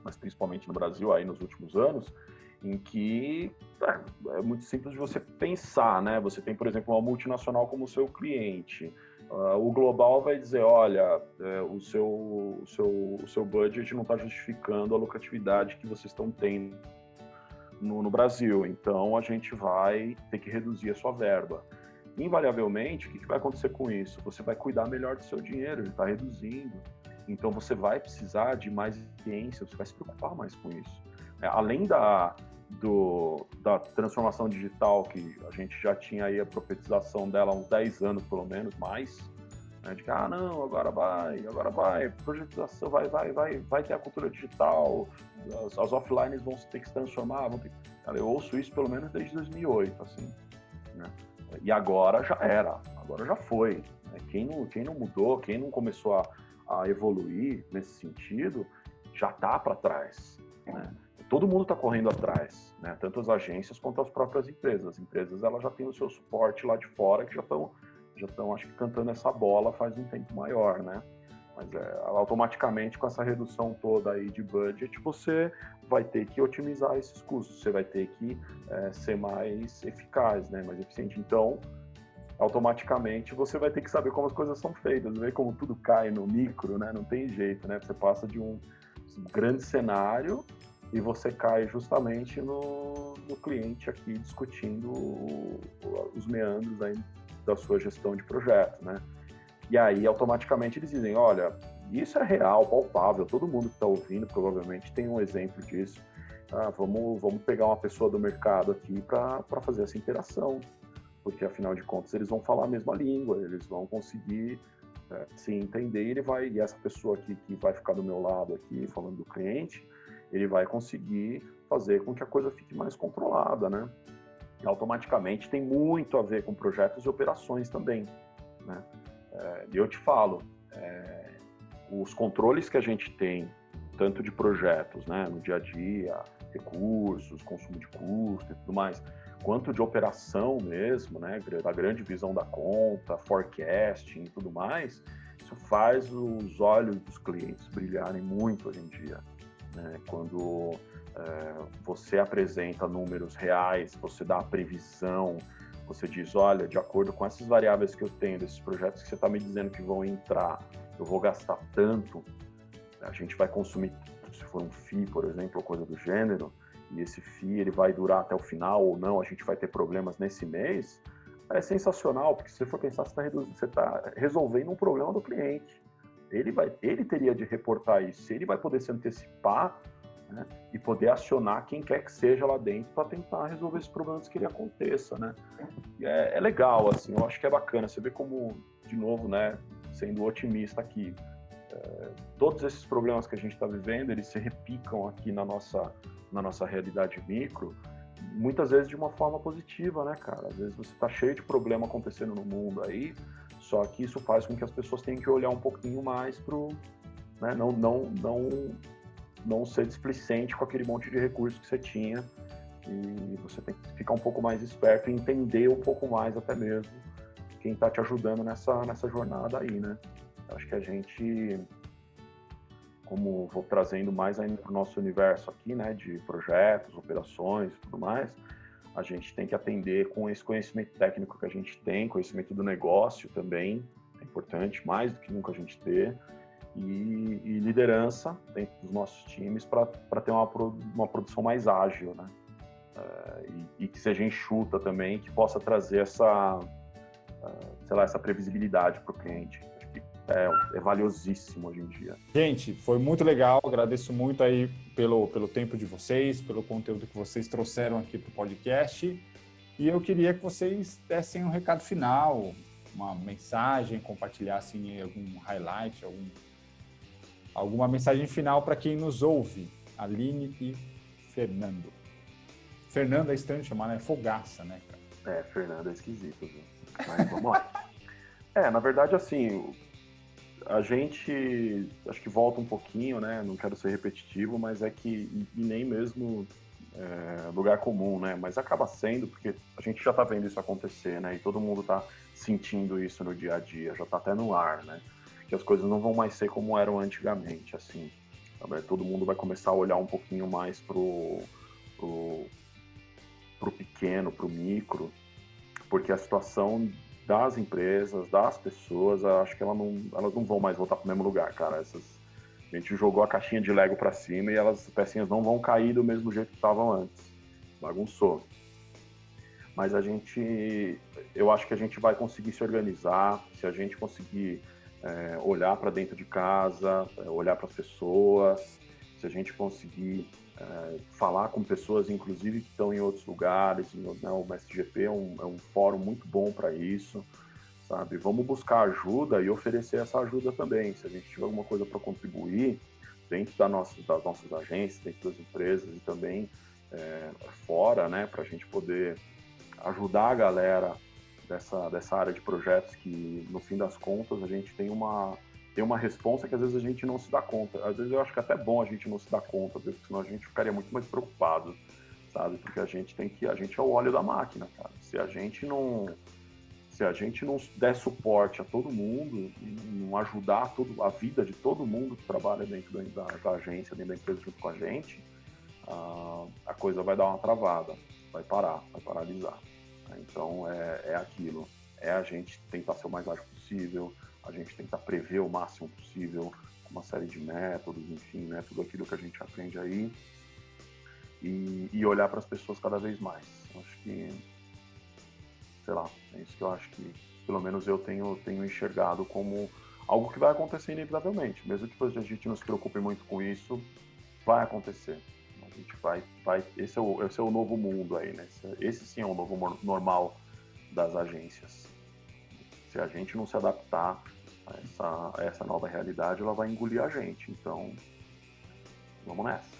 mas principalmente no Brasil aí nos últimos anos, em que é, é muito simples de você pensar, né? Você tem, por exemplo, uma multinacional como seu cliente. Uh, o global vai dizer, olha, é, o, seu, o, seu, o seu budget não está justificando a lucratividade que vocês estão tendo no, no, Brasil, então a gente vai ter que reduzir a sua verba. Invariavelmente, o que, que vai acontecer com isso? Você vai cuidar melhor do seu dinheiro, ele está reduzindo. Então você vai precisar de mais ciência, você vai se preocupar mais com isso. É, além da, do, da transformação digital, que a gente já tinha aí a profetização dela há uns 10 anos, pelo menos, mais, né, de que, ah, não, agora vai, agora vai, projetização, vai, vai, vai, vai ter a cultura digital, as, as offlines vão ter que se transformar, vão ter... Cara, eu ouço isso pelo menos desde 2008, assim, né? E agora já era, agora já foi. Né? Quem, não, quem não mudou, quem não começou a, a evoluir nesse sentido, já está para trás. Né? Todo mundo está correndo atrás, né? tanto as agências quanto as próprias empresas. As empresas elas já têm o seu suporte lá de fora, que já estão, já estão, acho que cantando essa bola faz um tempo maior, né? Mas é, automaticamente com essa redução toda aí de budget, você vai ter que otimizar esses custos, você vai ter que é, ser mais eficaz, né? mais eficiente. Então, automaticamente você vai ter que saber como as coisas são feitas, ver como tudo cai no micro, né? Não tem jeito, né? Você passa de um grande cenário e você cai justamente no, no cliente aqui discutindo os meandros aí da sua gestão de projeto, né? E aí automaticamente eles dizem, olha, isso é real, palpável, todo mundo que está ouvindo provavelmente tem um exemplo disso. Ah, vamos, vamos pegar uma pessoa do mercado aqui para fazer essa interação porque afinal de contas eles vão falar a mesma língua, eles vão conseguir é, se entender, ele vai e essa pessoa aqui que vai ficar do meu lado aqui falando do cliente, ele vai conseguir fazer com que a coisa fique mais controlada, né? E automaticamente tem muito a ver com projetos e operações também, né? É, eu te falo, é, os controles que a gente tem, tanto de projetos, né, no dia a dia, recursos, consumo de custo e tudo mais, quanto de operação mesmo, né, da grande visão da conta, forecasting e tudo mais, isso faz os olhos dos clientes brilharem muito hoje em dia. Né? Quando é, você apresenta números reais, você dá a previsão, você diz, olha, de acordo com essas variáveis que eu tenho, desses projetos que você está me dizendo que vão entrar, eu vou gastar tanto, a gente vai consumir, se for um FII, por exemplo, ou coisa do gênero, e esse FII ele vai durar até o final ou não, a gente vai ter problemas nesse mês, é sensacional, porque se você for pensar, você está tá resolvendo um problema do cliente. Ele, vai, ele teria de reportar isso, ele vai poder se antecipar né, e poder acionar quem quer que seja lá dentro para tentar resolver esses problemas que ele aconteça, né? É, é, legal, assim, eu acho que é bacana. Você vê como, de novo, né, sendo otimista aqui, é, todos esses problemas que a gente está vivendo, eles se repicam aqui na nossa na nossa realidade micro muitas vezes de uma forma positiva, né, cara? Às vezes você está cheio de problema acontecendo no mundo aí, só que isso faz com que as pessoas tenham que olhar um pouquinho mais pro, né, não, não, não, não ser displicente com aquele monte de recursos que você tinha e você tem que ficar um pouco mais esperto e entender um pouco mais até mesmo quem está te ajudando nessa, nessa jornada aí, né? Acho que a gente, como vou trazendo mais ainda para o nosso universo aqui, né, de projetos, operações tudo mais, a gente tem que atender com esse conhecimento técnico que a gente tem, conhecimento do negócio também, é importante, mais do que nunca a gente ter, e, e liderança dentro dos nossos times para ter uma, uma produção mais ágil, né? Uh, e, e, que seja enxuta também, que possa trazer essa, uh, sei lá, essa previsibilidade para o cliente. É, é, valiosíssimo hoje em dia. Gente, foi muito legal. Agradeço muito aí pelo, pelo tempo de vocês, pelo conteúdo que vocês trouxeram aqui para o podcast. E eu queria que vocês dessem um recado final, uma mensagem, compartilhassem algum highlight, algum, alguma mensagem final para quem nos ouve. Aline e Fernando. Fernando é estranho de chamar, né? Fogaça, né, cara? É, Fernando é esquisito, viu? Mas vamos lá. É, na verdade, assim, a gente acho que volta um pouquinho, né? Não quero ser repetitivo, mas é que e, e nem mesmo é, lugar comum, né? Mas acaba sendo porque a gente já tá vendo isso acontecer, né? E todo mundo tá sentindo isso no dia a dia, já tá até no ar, né? Que as coisas não vão mais ser como eram antigamente, assim. Todo mundo vai começar a olhar um pouquinho mais pro, pro para o pequeno, para o micro, porque a situação das empresas, das pessoas, acho que elas não, elas não vão mais voltar para o mesmo lugar, cara. Essas, a gente jogou a caixinha de Lego para cima e elas, as pecinhas não vão cair do mesmo jeito que estavam antes. Bagunçou. Mas a gente, eu acho que a gente vai conseguir se organizar, se a gente conseguir é, olhar para dentro de casa, é, olhar para as pessoas, se a gente conseguir é, falar com pessoas, inclusive, que estão em outros lugares. Né, o MSGP é um, é um fórum muito bom para isso, sabe? Vamos buscar ajuda e oferecer essa ajuda também. Se a gente tiver alguma coisa para contribuir dentro da nossa, das nossas agências, dentro das empresas e também é, fora, né, para a gente poder ajudar a galera dessa, dessa área de projetos que, no fim das contas, a gente tem uma tem uma resposta que às vezes a gente não se dá conta. Às vezes eu acho que é até bom a gente não se dar conta, porque senão a gente ficaria muito mais preocupado, sabe? Porque a gente tem que, a gente é o óleo da máquina, cara. Se a gente não se a gente não der suporte a todo mundo, não ajudar todo, a vida de todo mundo que trabalha dentro da, da agência, dentro da empresa junto com a gente, a, a coisa vai dar uma travada, vai parar, vai paralisar. Então é, é aquilo, é a gente tentar ser o mais ágil possível, a gente tentar prever o máximo possível uma série de métodos, enfim, né, tudo aquilo que a gente aprende aí e, e olhar para as pessoas cada vez mais. Acho que, sei lá, é isso que eu acho que, pelo menos eu tenho, tenho enxergado como algo que vai acontecer inevitavelmente. Mesmo que a gente não se preocupe muito com isso, vai acontecer. A gente vai, vai esse, é o, esse é o novo mundo aí, né? Esse, esse sim é o novo normal das agências se a gente não se adaptar a essa, a essa nova realidade, ela vai engolir a gente. Então, vamos nessa.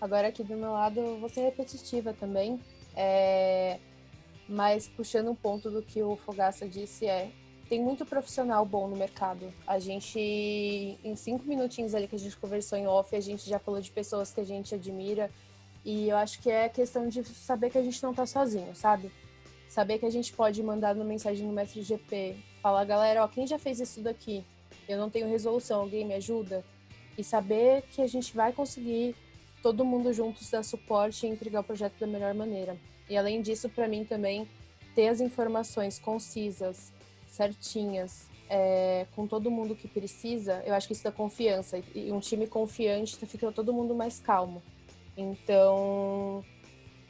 Agora aqui do meu lado, vou ser repetitiva também, é... mas puxando um ponto do que o Fogaça disse é tem muito profissional bom no mercado. A gente, em cinco minutinhos ali que a gente conversou em off, a gente já falou de pessoas que a gente admira. E eu acho que é questão de saber que a gente não tá sozinho, sabe? Saber que a gente pode mandar uma mensagem no Mestre GP, falar, galera, ó, quem já fez isso daqui? Eu não tenho resolução, alguém me ajuda? E saber que a gente vai conseguir todo mundo juntos dar suporte e entregar o projeto da melhor maneira. E além disso, para mim também, ter as informações concisas, certinhas, é, com todo mundo que precisa, eu acho que isso dá confiança. E um time confiante fica todo mundo mais calmo. Então,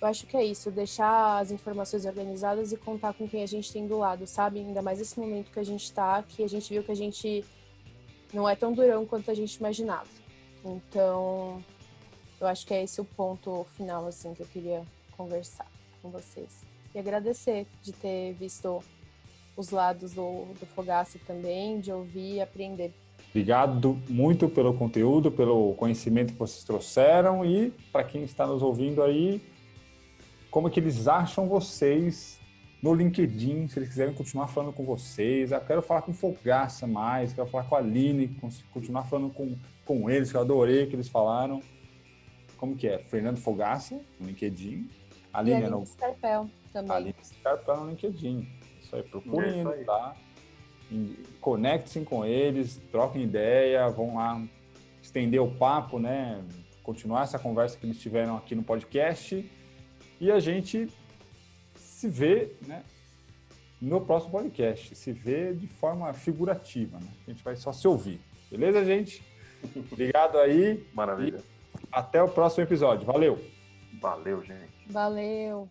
eu acho que é isso, deixar as informações organizadas e contar com quem a gente tem do lado, sabe? Ainda mais esse momento que a gente está, que a gente viu que a gente não é tão durão quanto a gente imaginava. Então, eu acho que é esse o ponto final, assim, que eu queria conversar com vocês. E agradecer de ter visto os lados do, do Fogaça também, de ouvir e aprender. Obrigado muito pelo conteúdo, pelo conhecimento que vocês trouxeram e para quem está nos ouvindo aí, como que eles acham vocês no LinkedIn, se eles quiserem continuar falando com vocês. Eu quero falar com Fogaça mais, quero falar com a Aline, continuar falando com, com eles, que eu adorei o que eles falaram. Como que é? Fernando Fogaça, no LinkedIn. Aline, e Aline no... Scarpel também. Aline Scarpel no LinkedIn. Isso aí, procurem é tá? Conectem-se com eles, troquem ideia, vão lá estender o papo, né? Continuar essa conversa que eles tiveram aqui no podcast. E a gente se vê, né? No próximo podcast, se vê de forma figurativa, né? A gente vai só se ouvir. Beleza, gente? Obrigado aí. Maravilha. até o próximo episódio. Valeu. Valeu, gente. Valeu.